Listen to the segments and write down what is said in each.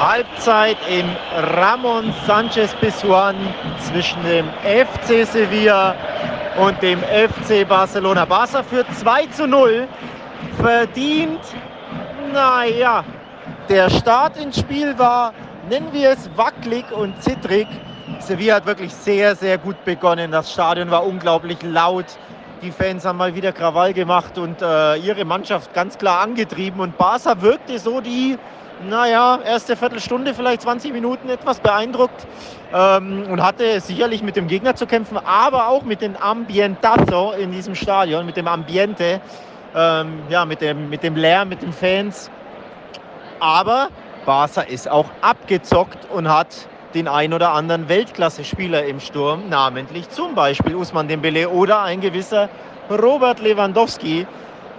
Halbzeit im Ramon Sanchez Pizjuan zwischen dem FC Sevilla und dem FC Barcelona. Barca führt 2 zu 0. Verdient, naja, der Start ins Spiel war, nennen wir es, wackelig und zittrig. Sevilla hat wirklich sehr, sehr gut begonnen. Das Stadion war unglaublich laut. Die Fans haben mal wieder Krawall gemacht und äh, ihre Mannschaft ganz klar angetrieben. Und Barca wirkte so die, naja, erste Viertelstunde, vielleicht 20 Minuten etwas beeindruckt ähm, und hatte sicherlich mit dem Gegner zu kämpfen, aber auch mit dem Ambientazo in diesem Stadion, mit dem Ambiente, ähm, ja, mit dem, mit dem Lärm, mit den Fans. Aber Barca ist auch abgezockt und hat den ein oder anderen Weltklasse-Spieler im Sturm, namentlich zum Beispiel Usman Dembele oder ein gewisser Robert Lewandowski,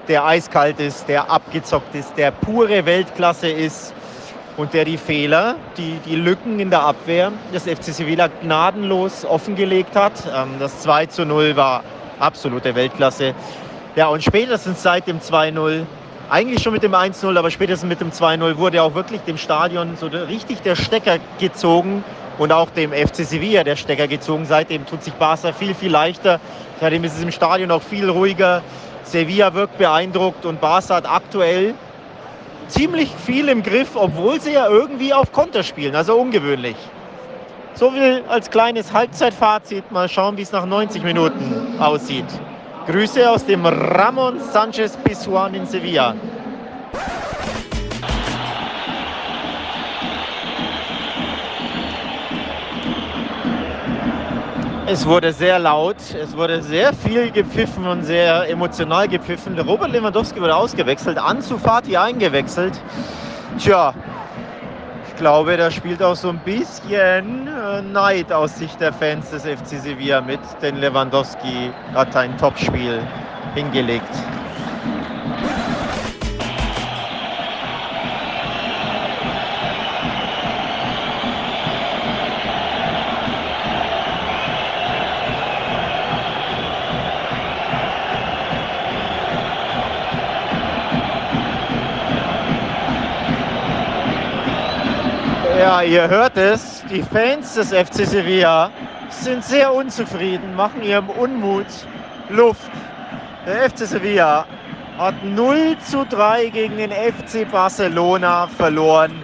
der eiskalt ist, der abgezockt ist, der pure Weltklasse ist und der die Fehler, die, die Lücken in der Abwehr des FC Sevilla gnadenlos offengelegt hat. Ähm, das 2 zu 0 war absolute Weltklasse. Ja, und spätestens seit dem 2-0 eigentlich schon mit dem 1-0, aber spätestens mit dem 2-0 wurde auch wirklich dem Stadion so richtig der Stecker gezogen und auch dem FC Sevilla der Stecker gezogen. Seitdem tut sich Barca viel, viel leichter. Seitdem ist es im Stadion auch viel ruhiger. Sevilla wirkt beeindruckt und Barca hat aktuell ziemlich viel im Griff, obwohl sie ja irgendwie auf Konter spielen, also ungewöhnlich. So viel als kleines Halbzeitfazit. Mal schauen, wie es nach 90 Minuten aussieht. Grüße aus dem Ramon Sanchez Pizjuan in Sevilla. Es wurde sehr laut, es wurde sehr viel gepfiffen und sehr emotional gepfiffen. Robert Lewandowski wurde ausgewechselt, Ansu Fati eingewechselt. Tja, glaube, da spielt auch so ein bisschen äh, Neid aus Sicht der Fans des FC Sevilla mit, denn Lewandowski hat ein Topspiel hingelegt. Ihr hört es, die Fans des FC Sevilla sind sehr unzufrieden, machen ihrem Unmut Luft. Der FC Sevilla hat 0 zu 3 gegen den FC Barcelona verloren.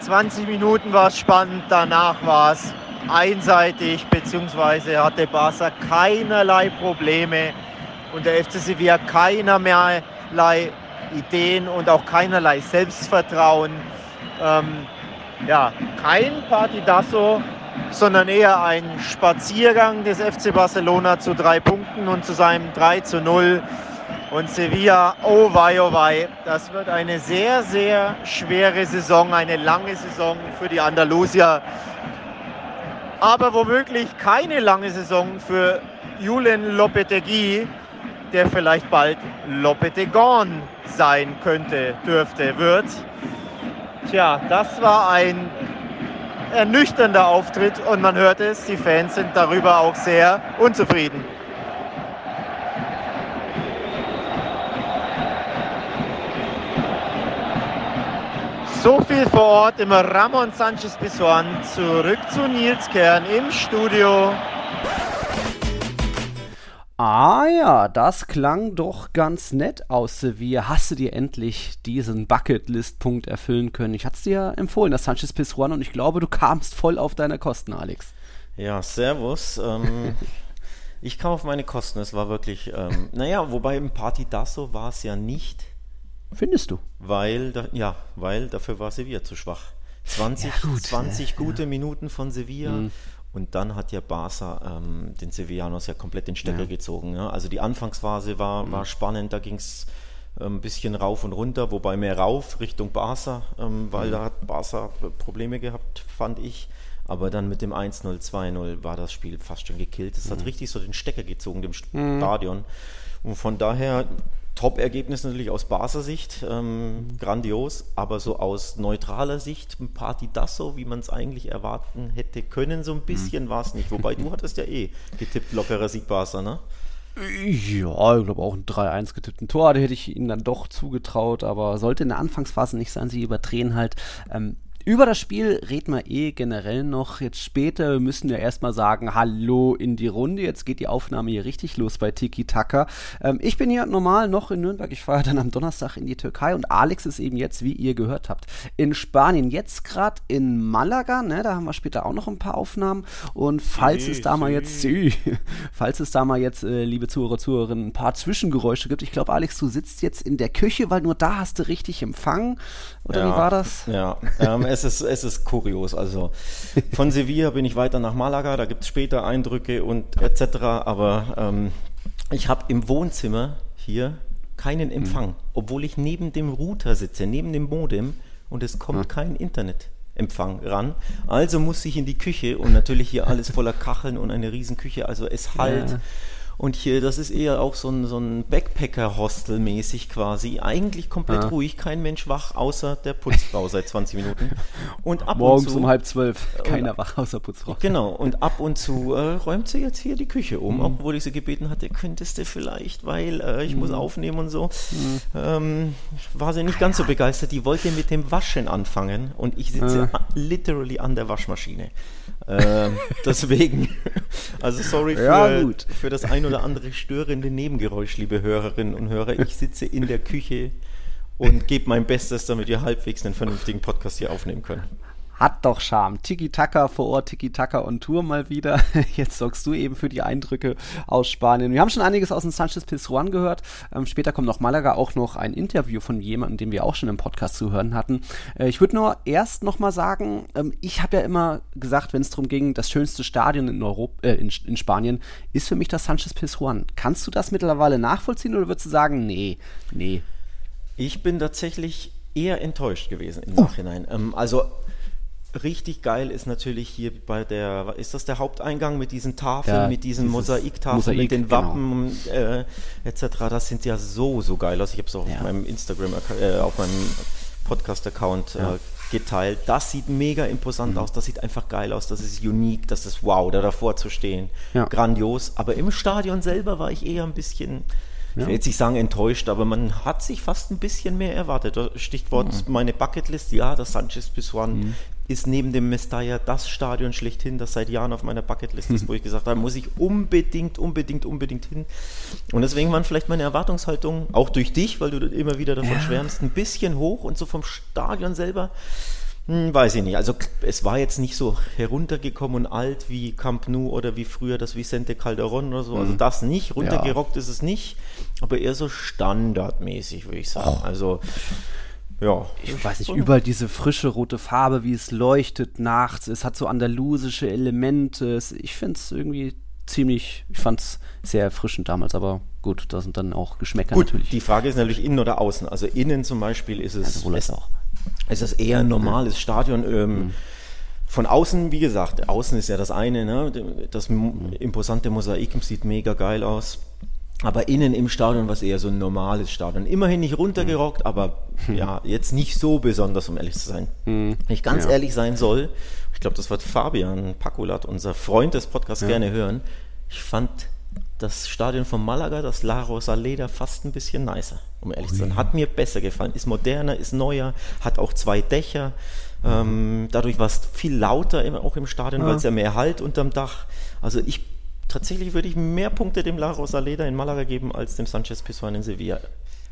20 Minuten war es spannend, danach war es einseitig, beziehungsweise hatte Barca keinerlei Probleme und der FC Sevilla keinerlei Ideen und auch keinerlei Selbstvertrauen. Ähm, ja, kein Partidasso, sondern eher ein Spaziergang des FC Barcelona zu drei Punkten und zu seinem 3 zu 0. Und Sevilla, oh wei, oh wei, das wird eine sehr, sehr schwere Saison, eine lange Saison für die Andalusier. Aber womöglich keine lange Saison für Julen Lopetegui, der vielleicht bald Lopetegon sein könnte, dürfte, wird. Tja, das war ein ernüchternder Auftritt und man hört es, die Fans sind darüber auch sehr unzufrieden. So viel vor Ort im Ramon Sanchez Pizjuan. Zurück zu Nils Kern im Studio. Ah ja, das klang doch ganz nett aus Sevilla. Hast du dir endlich diesen Bucketlist-Punkt erfüllen können? Ich hatte es dir empfohlen, das Sanchez Pizjuan, und ich glaube, du kamst voll auf deine Kosten, Alex. Ja, servus. Ähm, ich kam auf meine Kosten. Es war wirklich, ähm, naja, wobei im Partidasso war es ja nicht. Findest du? Weil, da, ja, weil dafür war Sevilla zu schwach. 20, ja, gut, 20 gute ja. Minuten von Sevilla. Mhm. Und dann hat ja Barca ähm, den Sevillanos ja komplett den Stecker ja. gezogen. Ja? Also die Anfangsphase war, mhm. war spannend, da ging es ähm, ein bisschen rauf und runter, wobei mehr rauf Richtung Barca, ähm, weil mhm. da hat Barca Probleme gehabt, fand ich. Aber dann mit dem 1-0, 2-0 war das Spiel fast schon gekillt. Es mhm. hat richtig so den Stecker gezogen, dem mhm. Stadion. Und von daher Top-Ergebnis natürlich aus Barca Sicht, ähm, mhm. grandios, aber so aus neutraler Sicht ein Partidasso, wie man es eigentlich erwarten hätte können, so ein mhm. bisschen mhm. war es nicht. Wobei du hattest ja eh getippt, lockerer Sieg Barca, ne? Ja, ich glaube auch ein 3-1 getippten Tor, da hätte ich ihnen dann doch zugetraut, aber sollte in der Anfangsphase nicht sein, sie überdrehen halt. Ähm, über das Spiel reden wir eh generell noch jetzt später. Wir müssen ja erstmal sagen, hallo in die Runde. Jetzt geht die Aufnahme hier richtig los bei Tiki Taka. Ähm, ich bin hier normal noch in Nürnberg. Ich fahre dann am Donnerstag in die Türkei und Alex ist eben jetzt, wie ihr gehört habt, in Spanien. Jetzt gerade in Malaga, ne? Da haben wir später auch noch ein paar Aufnahmen. Und falls sí, es da sí. mal jetzt, falls es da mal jetzt, äh, liebe Zuhörer, Zuhörerinnen, ein paar Zwischengeräusche gibt. Ich glaube, Alex, du sitzt jetzt in der Küche, weil nur da hast du richtig Empfang. Oder ja, wie war das? Ja, ähm, es, ist, es ist kurios. Also von Sevilla bin ich weiter nach Malaga, da gibt es später Eindrücke und etc. Aber ähm, ich habe im Wohnzimmer hier keinen mhm. Empfang, mhm. obwohl ich neben dem Router sitze, neben dem Modem und es kommt mhm. kein Internetempfang ran. Also muss ich in die Küche und natürlich hier alles voller Kacheln und eine Riesenküche. Also es halt. Ja. Und hier, das ist eher auch so ein, so ein Backpacker-Hostel mäßig quasi. Eigentlich komplett ja. ruhig, kein Mensch wach, außer der Putzfrau seit 20 Minuten. Und ab Morgens und zu, um halb zwölf, keiner und, wach, außer Putzfrau. Genau, und ab und zu äh, räumt sie jetzt hier die Küche um, mhm. obwohl ich sie gebeten hatte, könntest du vielleicht, weil äh, ich mhm. muss aufnehmen und so. Mhm. Ähm, war sie nicht ganz so begeistert. Die wollte mit dem Waschen anfangen und ich sitze äh. literally an der Waschmaschine. Ähm, deswegen, also sorry für, ja, für das ein oder andere störende Nebengeräusch, liebe Hörerinnen und Hörer. Ich sitze in der Küche und gebe mein Bestes, damit wir halbwegs einen vernünftigen Podcast hier aufnehmen können. Hat doch Charme. Tiki-Taka vor Ort, Tiki-Taka on Tour mal wieder. Jetzt sorgst du eben für die Eindrücke aus Spanien. Wir haben schon einiges aus dem Sanchez Pizjuan gehört. Ähm, später kommt noch Malaga auch noch ein Interview von jemandem, den wir auch schon im Podcast zu hören hatten. Äh, ich würde nur erst noch mal sagen, ähm, ich habe ja immer gesagt, wenn es darum ging, das schönste Stadion in, Europa, äh, in, in, Spanien ist für mich das Sanchez Pizjuan. Kannst du das mittlerweile nachvollziehen oder würdest du sagen, nee, nee? Ich bin tatsächlich eher enttäuscht gewesen im oh. Nachhinein. Ähm, also richtig geil ist natürlich hier bei der, ist das der Haupteingang mit diesen Tafeln, ja, mit diesen Mosaiktafeln, Mosaik, mit den genau. Wappen genau. äh, etc. Das sind ja so, so geil aus. Ich habe es auch ja. auf meinem Instagram, äh, auf meinem Podcast-Account ja. äh, geteilt. Das sieht mega imposant mhm. aus, das sieht einfach geil aus, das ist unique, das ist wow, da davor zu stehen. Grandios. Aber im Stadion selber war ich eher ein bisschen ich will jetzt nicht sagen enttäuscht, aber man hat sich fast ein bisschen mehr erwartet. Stichwort mhm. meine Bucketlist, ja, das Sanchez Pizjuan mhm ist neben dem Mestalla das Stadion schlechthin, das seit Jahren auf meiner Bucketlist ist, wo ich gesagt habe, muss ich unbedingt, unbedingt, unbedingt hin. Und deswegen waren vielleicht meine Erwartungshaltungen, auch durch dich, weil du immer wieder davon ja. schwärmst, ein bisschen hoch und so vom Stadion selber, hm, weiß ich nicht. Also es war jetzt nicht so heruntergekommen und alt wie Camp Nou oder wie früher das Vicente Calderon oder so. Also mhm. das nicht, runtergerockt ja. ist es nicht, aber eher so standardmäßig, würde ich sagen. Oh. Also ja. Ich weiß nicht, überall diese frische rote Farbe, wie es leuchtet nachts. Es hat so andalusische Elemente. Ich finde es irgendwie ziemlich, ich fand es sehr erfrischend damals, aber gut, da sind dann auch Geschmäcker gut, natürlich. Die Frage ist natürlich innen oder außen. Also innen zum Beispiel ist es, also es, auch. Es ist eher ein normales Stadion. Ähm, mhm. Von außen, wie gesagt, außen ist ja das eine, ne? das imposante Mosaik sieht mega geil aus. Aber innen im Stadion war es eher so ein normales Stadion. Immerhin nicht runtergerockt, mhm. aber ja, jetzt nicht so besonders, um ehrlich zu sein. Mhm. Wenn ich ganz ja. ehrlich sein soll, ich glaube, das wird Fabian Pakulat, unser Freund des Podcasts, ja. gerne hören. Ich fand das Stadion von Malaga, das La Rosaleda, fast ein bisschen nicer, um ehrlich zu sein. Hat mir besser gefallen. Ist moderner, ist neuer, hat auch zwei Dächer. Ähm, dadurch war es viel lauter auch im Stadion, ja. weil es ja mehr Halt unterm Dach. Also ich tatsächlich würde ich mehr Punkte dem La Rosaleda in Malaga geben als dem Sanchez Pizjuan in Sevilla.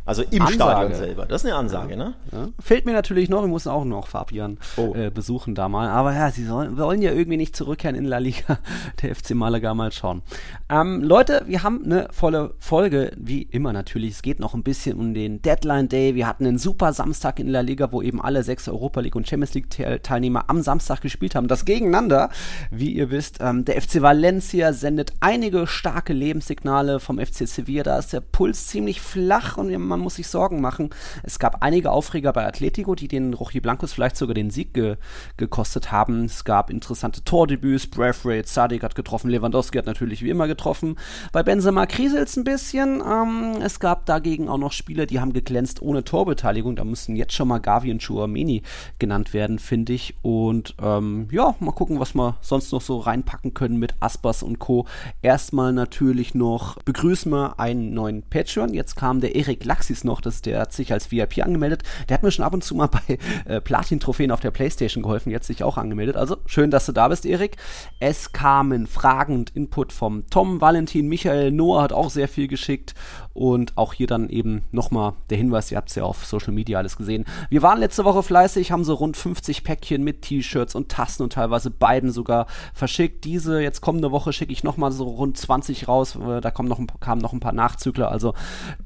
Also im Ansage. Stadion selber. Das ist eine Ansage, ne? Ja. Fehlt mir natürlich noch, wir müssen auch noch Fabian oh. äh, besuchen da mal. Aber ja, sie sollen, wollen ja irgendwie nicht zurückkehren in La Liga. Der FC Malaga mal schauen. Ähm, Leute, wir haben eine volle Folge, wie immer natürlich. Es geht noch ein bisschen um den Deadline Day. Wir hatten einen super Samstag in La Liga, wo eben alle sechs Europa League und Champions League Teilnehmer am Samstag gespielt haben. Das gegeneinander, wie ihr wisst. Ähm, der FC Valencia sendet einige starke Lebenssignale vom FC Sevilla. Da ist der Puls ziemlich flach und wir man muss sich Sorgen machen. Es gab einige Aufreger bei Atletico, die den Rochi Blancos vielleicht sogar den Sieg ge gekostet haben. Es gab interessante Tordebüts, Braithwaite, Sadik hat getroffen, Lewandowski hat natürlich wie immer getroffen. Bei Benzema kriselt es ein bisschen. Ähm, es gab dagegen auch noch Spieler, die haben geglänzt ohne Torbeteiligung. Da müssen jetzt schon mal Gavi und Chouameni genannt werden, finde ich. Und ähm, ja, mal gucken, was wir sonst noch so reinpacken können mit Aspas und Co. Erstmal natürlich noch begrüßen wir einen neuen Patreon. Jetzt kam der Erik Lack Galaxis noch, das, der hat sich als VIP angemeldet. Der hat mir schon ab und zu mal bei äh, Platin-Trophäen auf der Playstation geholfen, jetzt sich auch angemeldet. Also schön, dass du da bist, Erik. Es kamen Fragen und Input vom Tom, Valentin, Michael, Noah hat auch sehr viel geschickt und auch hier dann eben nochmal der Hinweis, ihr habt es ja auf Social Media alles gesehen. Wir waren letzte Woche fleißig, haben so rund 50 Päckchen mit T-Shirts und Tassen und teilweise beiden sogar verschickt. Diese jetzt kommende Woche schicke ich nochmal so rund 20 raus. Äh, da kommen noch, kamen noch ein paar Nachzügler. Also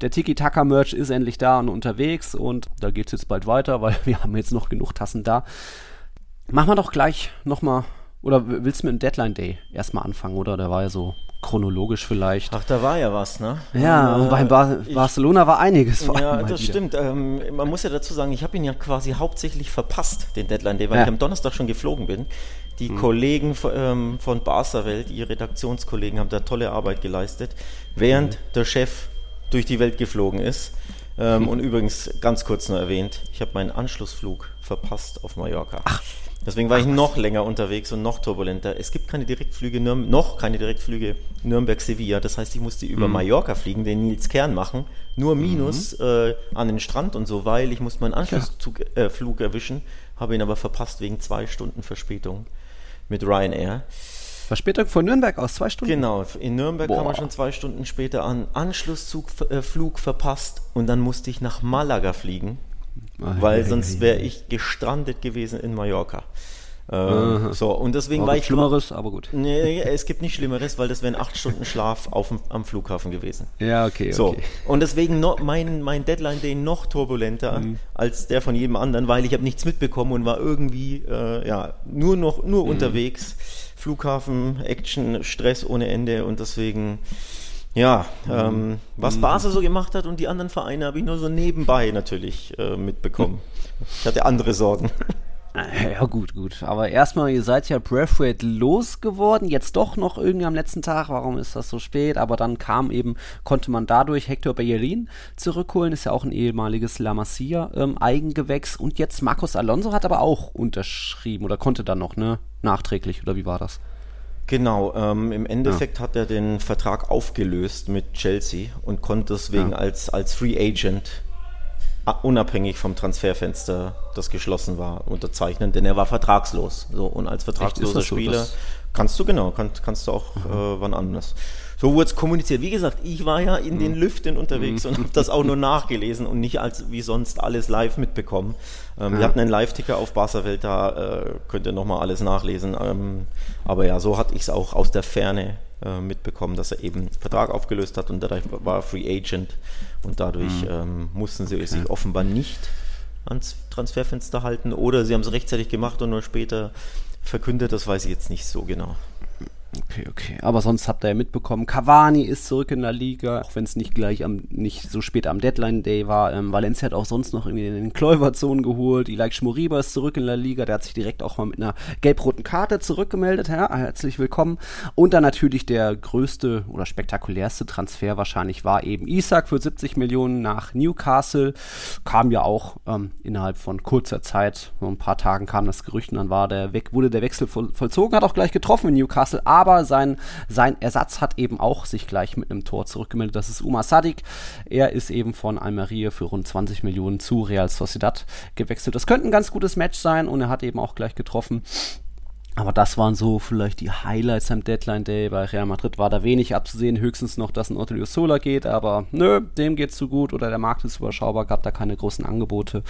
der Tiki-Taka-Merch ist endlich da und unterwegs und da geht es jetzt bald weiter, weil wir haben jetzt noch genug Tassen da. Machen wir doch gleich nochmal, oder willst du mit dem Deadline Day erstmal anfangen, oder? Der war ja so chronologisch vielleicht. Ach, da war ja was, ne? Ja, und, äh, bei Bar ich, Barcelona war einiges vor Ja, das wieder. stimmt. Ähm, man muss ja dazu sagen, ich habe ihn ja quasi hauptsächlich verpasst, den Deadline Day, weil ja. ich am Donnerstag schon geflogen bin. Die hm. Kollegen ähm, von Barca Welt, die Redaktionskollegen, haben da tolle Arbeit geleistet, während hm. der Chef durch die Welt geflogen ist. Ähm, hm. Und übrigens, ganz kurz nur erwähnt, ich habe meinen Anschlussflug verpasst auf Mallorca. Ach. Deswegen war ich noch länger unterwegs und noch turbulenter. Es gibt keine Direktflüge, Nürn noch keine Direktflüge Nürnberg-Sevilla. Das heißt, ich musste über mhm. Mallorca fliegen, den Nils Kern machen. Nur minus mhm. äh, an den Strand und so, weil ich musste meinen Anschlussflug äh, erwischen, habe ihn aber verpasst wegen zwei Stunden Verspätung mit Ryanair. Verspätung von Nürnberg aus zwei Stunden? Genau, in Nürnberg Boah. kam man schon zwei Stunden später an. Anschlusszug, äh, verpasst und dann musste ich nach Malaga fliegen weil sonst wäre ich gestrandet gewesen in Mallorca. Äh, so, und deswegen war, war ich. Schlimmeres, aber gut. Nee, es gibt nicht Schlimmeres, weil das wären acht Stunden Schlaf auf am Flughafen gewesen. Ja, okay. So, okay. und deswegen no, mein, mein Deadline Day noch turbulenter mhm. als der von jedem anderen, weil ich habe nichts mitbekommen und war irgendwie äh, ja, nur noch nur mhm. unterwegs. Flughafen, Action, Stress ohne Ende und deswegen ja, ähm, was mhm. Basel so gemacht hat und die anderen Vereine habe ich nur so nebenbei natürlich äh, mitbekommen. Ich hatte andere Sorgen. Ja, gut, gut. Aber erstmal, ihr seid ja Breathwaite losgeworden, jetzt doch noch irgendwie am letzten Tag. Warum ist das so spät? Aber dann kam eben, konnte man dadurch Hector Bellerin zurückholen, ist ja auch ein ehemaliges La Masia ähm, Eigengewächs. Und jetzt Marcos Alonso hat aber auch unterschrieben oder konnte dann noch, ne? Nachträglich, oder wie war das? Genau, ähm, im Endeffekt ja. hat er den Vertrag aufgelöst mit Chelsea und konnte deswegen ja. als, als Free Agent unabhängig vom Transferfenster, das geschlossen war, unterzeichnen, denn er war vertragslos. So, und als vertragsloser Spieler so, kannst du genau, kann, kannst du auch mhm. äh, wann anders. So wurde es kommuniziert. Wie gesagt, ich war ja in mhm. den Lüften unterwegs mhm. und habe das auch nur nachgelesen und nicht als wie sonst alles live mitbekommen. Ähm, ja. Wir hatten einen Live-Ticker auf Barca Welt, da äh, könnt ihr nochmal alles nachlesen. Ähm, aber ja, so hatte ich es auch aus der Ferne äh, mitbekommen, dass er eben Vertrag aufgelöst hat und dadurch war er Free Agent und dadurch mhm. ähm, mussten sie okay. sich offenbar nicht ans Transferfenster halten oder sie haben es rechtzeitig gemacht und nur später verkündet, das weiß ich jetzt nicht so genau. Okay, okay. Aber sonst habt ihr ja mitbekommen, Cavani ist zurück in der Liga, auch wenn es nicht gleich am, nicht so spät am Deadline Day war. Ähm, Valencia hat auch sonst noch irgendwie in den Kläuberzone geholt. Ilaik Schmoriba ist zurück in der Liga, der hat sich direkt auch mal mit einer gelb-roten Karte zurückgemeldet. Ja, herzlich willkommen. Und dann natürlich der größte oder spektakulärste Transfer wahrscheinlich war eben Isaac für 70 Millionen nach Newcastle. Kam ja auch ähm, innerhalb von kurzer Zeit, nur ein paar Tagen kam das Gerücht und dann war der weg, wurde der Wechsel voll, vollzogen, hat auch gleich getroffen in Newcastle, aber aber sein, sein Ersatz hat eben auch sich gleich mit einem Tor zurückgemeldet. Das ist Umar Sadik. Er ist eben von Almeria für rund 20 Millionen zu Real Sociedad gewechselt. Das könnte ein ganz gutes Match sein und er hat eben auch gleich getroffen. Aber das waren so vielleicht die Highlights am Deadline Day. Bei Real Madrid war da wenig abzusehen, höchstens noch, dass ein Otto Sola geht, aber nö, dem geht's zu gut oder der Markt ist überschaubar, gab da keine großen Angebote.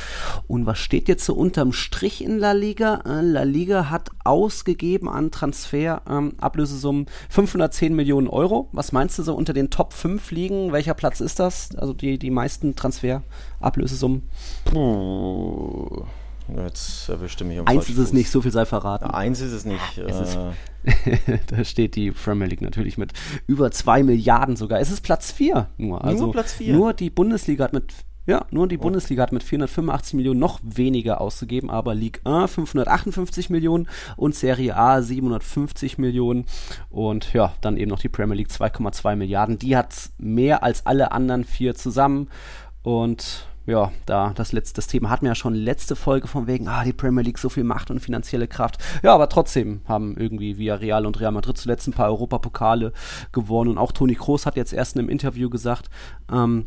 Und was steht jetzt so unterm Strich in La Liga? Äh, La Liga hat ausgegeben an Transfer-Ablösesummen ähm, 510 Millionen Euro. Was meinst du so unter den Top 5 liegen? Welcher Platz ist das? Also die, die meisten Transfer-Ablösesummen? Puh. Jetzt erwischte mich um Eins ist es nicht, so viel sei verraten. eins ist es nicht. Es ist, äh. da steht die Premier League natürlich mit über 2 Milliarden sogar. Es ist Platz 4 nur. Also nur Platz 4? Nur die Bundesliga hat mit ja, nur die oh. Bundesliga hat mit 485 Millionen noch weniger ausgegeben, aber Ligue 1 558 Millionen und Serie A 750 Millionen und ja, dann eben noch die Premier League 2,2 Milliarden. Die hat mehr als alle anderen vier zusammen und ja, da das letzte das Thema hatten wir ja schon letzte Folge von wegen, ah, die Premier League so viel Macht und finanzielle Kraft. Ja, aber trotzdem haben irgendwie via Real und Real Madrid zuletzt ein paar Europapokale gewonnen und auch Toni Kroos hat jetzt erst in einem Interview gesagt, ähm,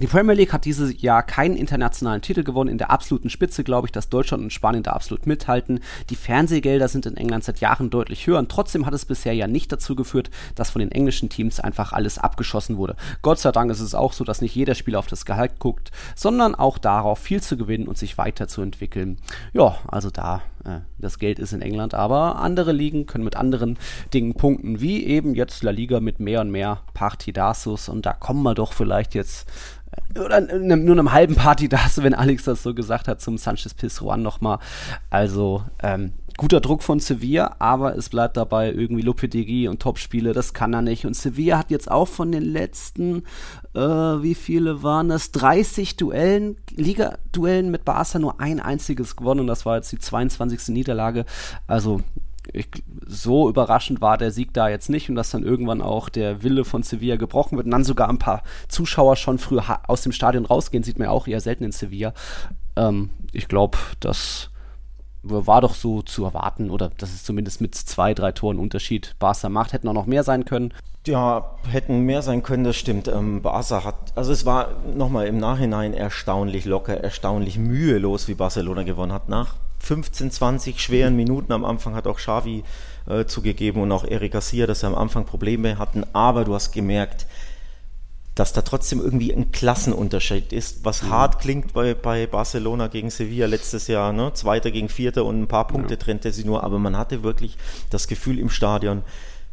Die Premier League hat dieses Jahr keinen internationalen Titel gewonnen. In der absoluten Spitze glaube ich, dass Deutschland und Spanien da absolut mithalten. Die Fernsehgelder sind in England seit Jahren deutlich höher und trotzdem hat es bisher ja nicht dazu geführt, dass von den englischen Teams einfach alles abgeschossen wurde. Gott sei Dank ist es auch so, dass nicht jeder Spieler auf das Gehalt guckt, sondern auch darauf, viel zu gewinnen und sich weiterzuentwickeln. Ja, also da das Geld ist in England, aber andere Ligen können mit anderen Dingen punkten, wie eben jetzt La Liga mit mehr und mehr Partidasus und da kommen wir doch vielleicht jetzt oder nur einem halben Party da wenn Alex das so gesagt hat, zum Sanchez Pizjuan nochmal. Also, ähm, guter Druck von Sevilla, aber es bleibt dabei irgendwie Lopetegui und Topspiele, das kann er nicht. Und Sevilla hat jetzt auch von den letzten, äh, wie viele waren das, 30 Duellen, Liga-Duellen mit Barca nur ein einziges gewonnen und das war jetzt die 22. Niederlage. Also ich, so überraschend war der Sieg da jetzt nicht und dass dann irgendwann auch der Wille von Sevilla gebrochen wird und dann sogar ein paar Zuschauer schon früh aus dem Stadion rausgehen, sieht man ja auch eher selten in Sevilla. Ähm, ich glaube, das war doch so zu erwarten oder dass es zumindest mit zwei, drei Toren Unterschied Barca macht. Hätten auch noch mehr sein können. Ja, hätten mehr sein können, das stimmt. Ähm, Barca hat, also es war nochmal im Nachhinein erstaunlich locker, erstaunlich mühelos, wie Barcelona gewonnen hat. Nach 15, 20 schweren Minuten am Anfang hat auch Xavi äh, zugegeben und auch Eric Garcia, dass sie am Anfang Probleme hatten, aber du hast gemerkt, dass da trotzdem irgendwie ein Klassenunterschied ist, was mhm. hart klingt bei, bei Barcelona gegen Sevilla letztes Jahr, ne? Zweiter gegen Vierter und ein paar Punkte ja. trennte sie nur, aber man hatte wirklich das Gefühl im Stadion,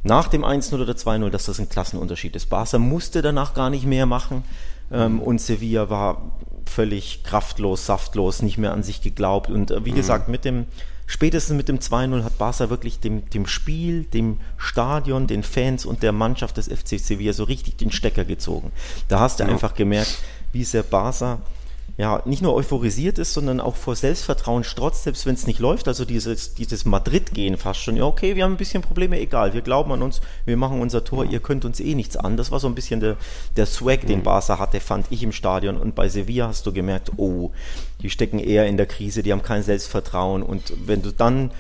nach dem 1-0 oder 2-0, dass das ein Klassenunterschied ist. Barca musste danach gar nicht mehr machen ähm, und Sevilla war völlig kraftlos, saftlos, nicht mehr an sich geglaubt. Und äh, wie mhm. gesagt, mit dem, spätestens mit dem 2-0 hat Barca wirklich dem, dem Spiel, dem Stadion, den Fans und der Mannschaft des FC Sevilla so richtig den Stecker gezogen. Da hast du ja. einfach gemerkt, wie sehr Barca ja, nicht nur euphorisiert ist, sondern auch vor Selbstvertrauen strotzt, selbst wenn es nicht läuft. Also dieses, dieses Madrid-Gehen fast schon. Ja, okay, wir haben ein bisschen Probleme, egal. Wir glauben an uns, wir machen unser Tor, ihr könnt uns eh nichts an. Das war so ein bisschen der, der Swag, den mhm. Barca hatte, fand ich im Stadion. Und bei Sevilla hast du gemerkt, oh, die stecken eher in der Krise, die haben kein Selbstvertrauen. Und wenn du dann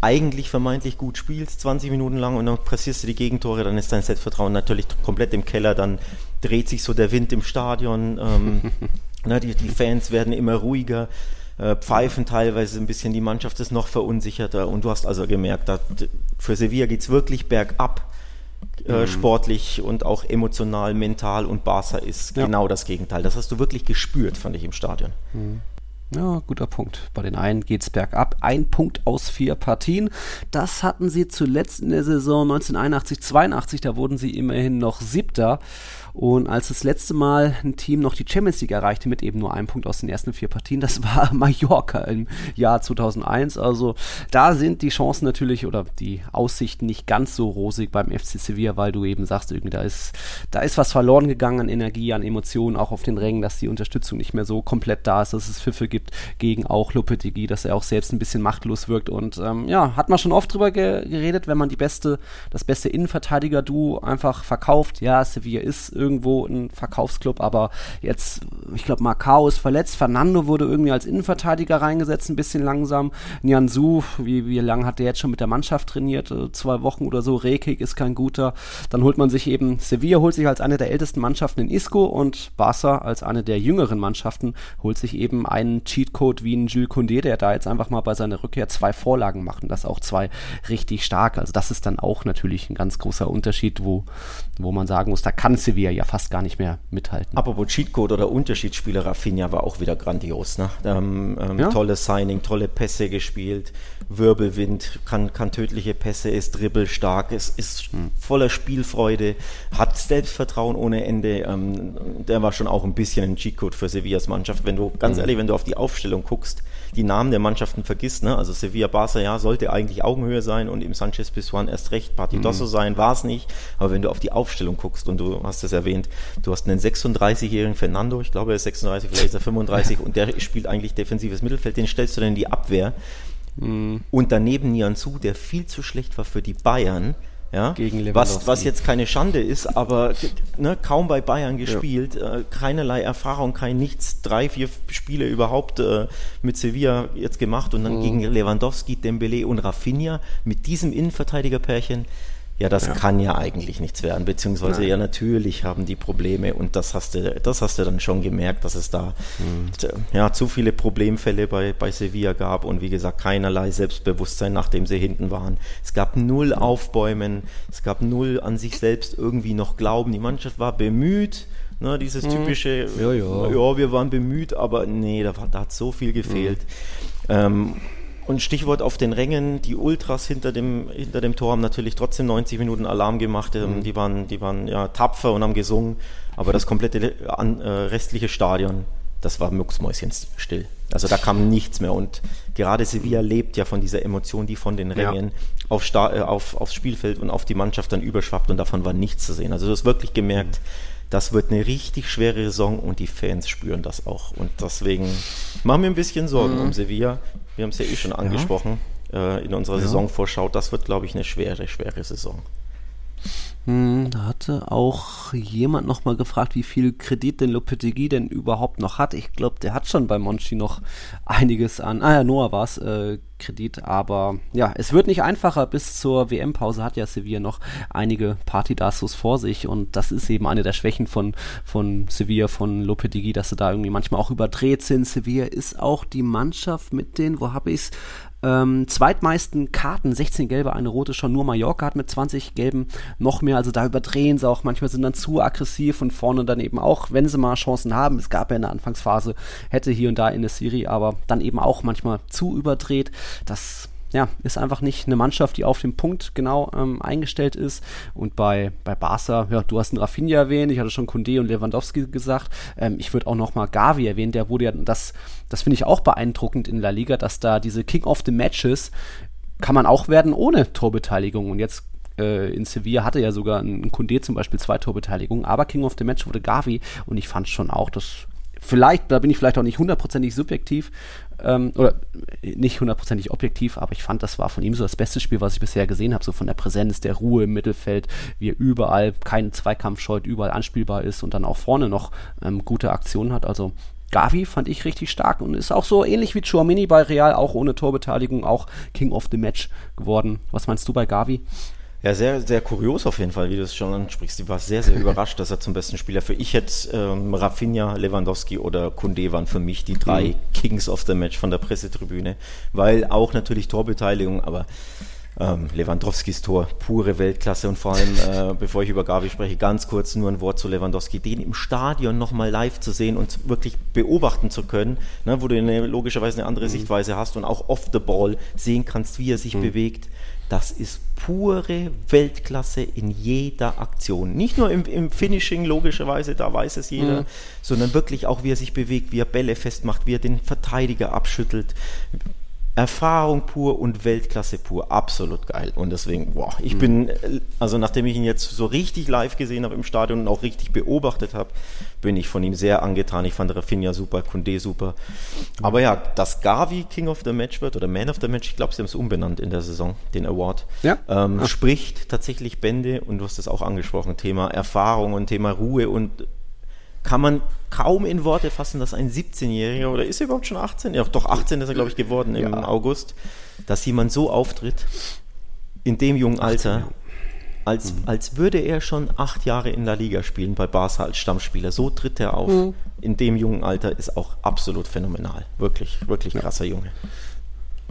eigentlich vermeintlich gut spielst, 20 Minuten lang und dann pressierst du die Gegentore, dann ist dein Selbstvertrauen natürlich komplett im Keller, dann dreht sich so der Wind im Stadion. Ähm, Ne, die, die Fans werden immer ruhiger, äh, pfeifen teilweise ein bisschen, die Mannschaft ist noch verunsicherter und du hast also gemerkt, dass, für Sevilla geht es wirklich bergab. Äh, mhm. sportlich und auch emotional, mental und Barca ist ja. genau das Gegenteil. Das hast du wirklich gespürt, fand ich im Stadion. Mhm. Ja, guter Punkt. Bei den einen geht es bergab. Ein Punkt aus vier Partien. Das hatten sie zuletzt in der Saison 1981-82. Da wurden sie immerhin noch Siebter. Und als das letzte Mal ein Team noch die Champions League erreichte mit eben nur einem Punkt aus den ersten vier Partien, das war Mallorca im Jahr 2001. Also da sind die Chancen natürlich oder die Aussichten nicht ganz so rosig beim FC Sevilla, weil du eben sagst, irgendwie da ist, da ist was verloren gegangen an Energie, an Emotionen, auch auf den Rängen, dass die Unterstützung nicht mehr so komplett da ist, dass es Pfiffe gibt gegen auch Lopetegui, dass er auch selbst ein bisschen machtlos wirkt. Und ähm, ja, hat man schon oft drüber ge geredet, wenn man die beste, das beste Innenverteidiger-Duo einfach verkauft. Ja, Sevilla ist irgendwie irgendwo ein Verkaufsclub, aber jetzt, ich glaube, Macau ist verletzt, Fernando wurde irgendwie als Innenverteidiger reingesetzt, ein bisschen langsam. Nianzu, wie, wie lange hat der jetzt schon mit der Mannschaft trainiert? Äh, zwei Wochen oder so. Rekik ist kein guter. Dann holt man sich eben, Sevilla holt sich als eine der ältesten Mannschaften in Isco und Barca als eine der jüngeren Mannschaften holt sich eben einen Cheatcode wie ein Jules Condé, der da jetzt einfach mal bei seiner Rückkehr zwei Vorlagen macht und das auch zwei richtig stark. Also das ist dann auch natürlich ein ganz großer Unterschied, wo, wo man sagen muss, da kann Sevilla ja fast gar nicht mehr mithalten. Apropos Cheatcode oder Unterschiedsspieler, Rafinha war auch wieder grandios. Ne? Ähm, ähm, ja? Tolles Signing, tolle Pässe gespielt, Wirbelwind, kann, kann tödliche Pässe, ist dribbelstark, ist, ist hm. voller Spielfreude, hat Selbstvertrauen ohne Ende. Ähm, der war schon auch ein bisschen ein Cheatcode für Sevillas Mannschaft. Wenn du, ganz hm. ehrlich, wenn du auf die Aufstellung guckst, die Namen der Mannschaften vergisst, ne? also Sevilla, Barca, ja, sollte eigentlich Augenhöhe sein und im Sanchez Pizjuan erst recht Partidoso hm. sein, war es nicht. Aber wenn du auf die Aufstellung guckst und du hast es erwähnt, erwähnt, du hast einen 36-jährigen Fernando, ich glaube er ist 36, vielleicht ist er 35 und der spielt eigentlich defensives Mittelfeld, den stellst du dann in die Abwehr. Mhm. Und daneben Nianzu, der viel zu schlecht war für die Bayern, ja, Gegen was, was jetzt keine Schande ist, aber ne, kaum bei Bayern gespielt, ja. äh, keinerlei Erfahrung, kein nichts, drei, vier Spiele überhaupt äh, mit Sevilla jetzt gemacht und dann mhm. gegen Lewandowski, Dembele und Rafinha mit diesem Innenverteidigerpärchen ja, das ja. kann ja eigentlich nichts werden, beziehungsweise Nein. ja, natürlich haben die Probleme und das hast du, das hast du dann schon gemerkt, dass es da mhm. ja, zu viele Problemfälle bei, bei Sevilla gab und wie gesagt, keinerlei Selbstbewusstsein, nachdem sie hinten waren. Es gab null Aufbäumen, es gab null an sich selbst irgendwie noch Glauben. Die Mannschaft war bemüht, Ne, dieses mhm. typische, ja, ja. ja, wir waren bemüht, aber nee, da, da hat so viel gefehlt. Mhm. Ähm, und Stichwort auf den Rängen, die Ultras hinter dem, hinter dem Tor haben natürlich trotzdem 90 Minuten Alarm gemacht. Ähm, mhm. Die waren, die waren ja tapfer und haben gesungen, aber das komplette an, äh, restliche Stadion, das war mucksmäuschenstill. Also da kam nichts mehr. Und gerade Sevilla lebt ja von dieser Emotion, die von den Rängen ja. auf, Sta äh, auf, aufs Spielfeld und auf die Mannschaft dann überschwappt und davon war nichts zu sehen. Also du hast wirklich gemerkt, das wird eine richtig schwere Saison und die Fans spüren das auch. Und deswegen machen wir ein bisschen Sorgen mhm. um Sevilla. Wir haben es ja eh schon angesprochen ja. äh, in unserer ja. Saisonvorschau. Das wird, glaube ich, eine schwere, schwere Saison. Hm, da hatte auch jemand nochmal gefragt, wie viel Kredit denn Lopetegui denn überhaupt noch hat. Ich glaube, der hat schon bei Monchi noch einiges an, ah ja, Noah war es, äh, Kredit, aber ja, es wird nicht einfacher. Bis zur WM-Pause hat ja Sevilla noch einige Partidassos vor sich und das ist eben eine der Schwächen von, von Sevilla, von Lopetegui, dass sie da irgendwie manchmal auch überdreht sind. Sevilla ist auch die Mannschaft mit den, wo habe ich es, ähm, zweitmeisten Karten, 16 gelbe, eine rote schon nur Mallorca hat mit 20 gelben noch mehr. Also da überdrehen sie auch. Manchmal sind dann zu aggressiv und vorne dann eben auch, wenn sie mal Chancen haben. Es gab ja in der Anfangsphase, hätte hier und da in der Serie, aber dann eben auch manchmal zu überdreht. Das ja, ist einfach nicht eine Mannschaft, die auf den Punkt genau ähm, eingestellt ist. Und bei, bei Barca, ja, du hast einen Rafinha erwähnt, ich hatte schon Kunde und Lewandowski gesagt. Ähm, ich würde auch noch mal Gavi erwähnen, der wurde ja, das, das finde ich auch beeindruckend in La Liga, dass da diese King of the Matches kann man auch werden ohne Torbeteiligung. Und jetzt äh, in Sevilla hatte ja sogar ein Kunde zum Beispiel zwei Torbeteiligungen, aber King of the Match wurde Gavi und ich fand schon auch, dass vielleicht, da bin ich vielleicht auch nicht hundertprozentig subjektiv, ähm, oder nicht hundertprozentig objektiv, aber ich fand, das war von ihm so das beste Spiel, was ich bisher gesehen habe, so von der Präsenz, der Ruhe im Mittelfeld, wie er überall keinen Zweikampf scheut, überall anspielbar ist und dann auch vorne noch ähm, gute Aktionen hat. Also Gavi fand ich richtig stark und ist auch so ähnlich wie Chouamini bei Real, auch ohne Torbeteiligung, auch King of the Match geworden. Was meinst du bei Gavi? Ja, sehr, sehr kurios auf jeden Fall, wie du es schon ansprichst. Ich war sehr, sehr überrascht, dass er zum besten Spieler für ich hätte ähm, Rafinha, Lewandowski oder Kunde waren für mich die drei mhm. Kings of the Match von der Pressetribüne, weil auch natürlich Torbeteiligung, aber ähm, Lewandowskis Tor, pure Weltklasse und vor allem, äh, bevor ich über Gavi spreche, ganz kurz nur ein Wort zu Lewandowski, den im Stadion nochmal live zu sehen und wirklich beobachten zu können, ne, wo du eine, logischerweise eine andere mhm. Sichtweise hast und auch off the ball sehen kannst, wie er sich mhm. bewegt das ist pure Weltklasse in jeder Aktion. Nicht nur im, im Finishing, logischerweise, da weiß es jeder, mhm. sondern wirklich auch, wie er sich bewegt, wie er Bälle festmacht, wie er den Verteidiger abschüttelt, Erfahrung pur und Weltklasse pur. Absolut geil. Und deswegen, boah, ich mhm. bin, also nachdem ich ihn jetzt so richtig live gesehen habe im Stadion und auch richtig beobachtet habe, bin ich von ihm sehr angetan. Ich fand Rafinha super, Kunde super. Aber ja, dass Gavi King of the Match wird oder Man of the Match, ich glaube, sie haben es umbenannt in der Saison, den Award, ja? ähm, spricht tatsächlich Bände und du hast es auch angesprochen, Thema Erfahrung und Thema Ruhe und kann man kaum in Worte fassen, dass ein 17-Jähriger, oder ist er überhaupt schon 18? Ja, doch 18 ist er, glaube ich, geworden im ja. August, dass jemand so auftritt, in dem jungen Alter, als, mhm. als würde er schon acht Jahre in der Liga spielen bei Barca als Stammspieler. So tritt er auf. Mhm. In dem jungen Alter ist auch absolut phänomenal. Wirklich, wirklich krasser Junge.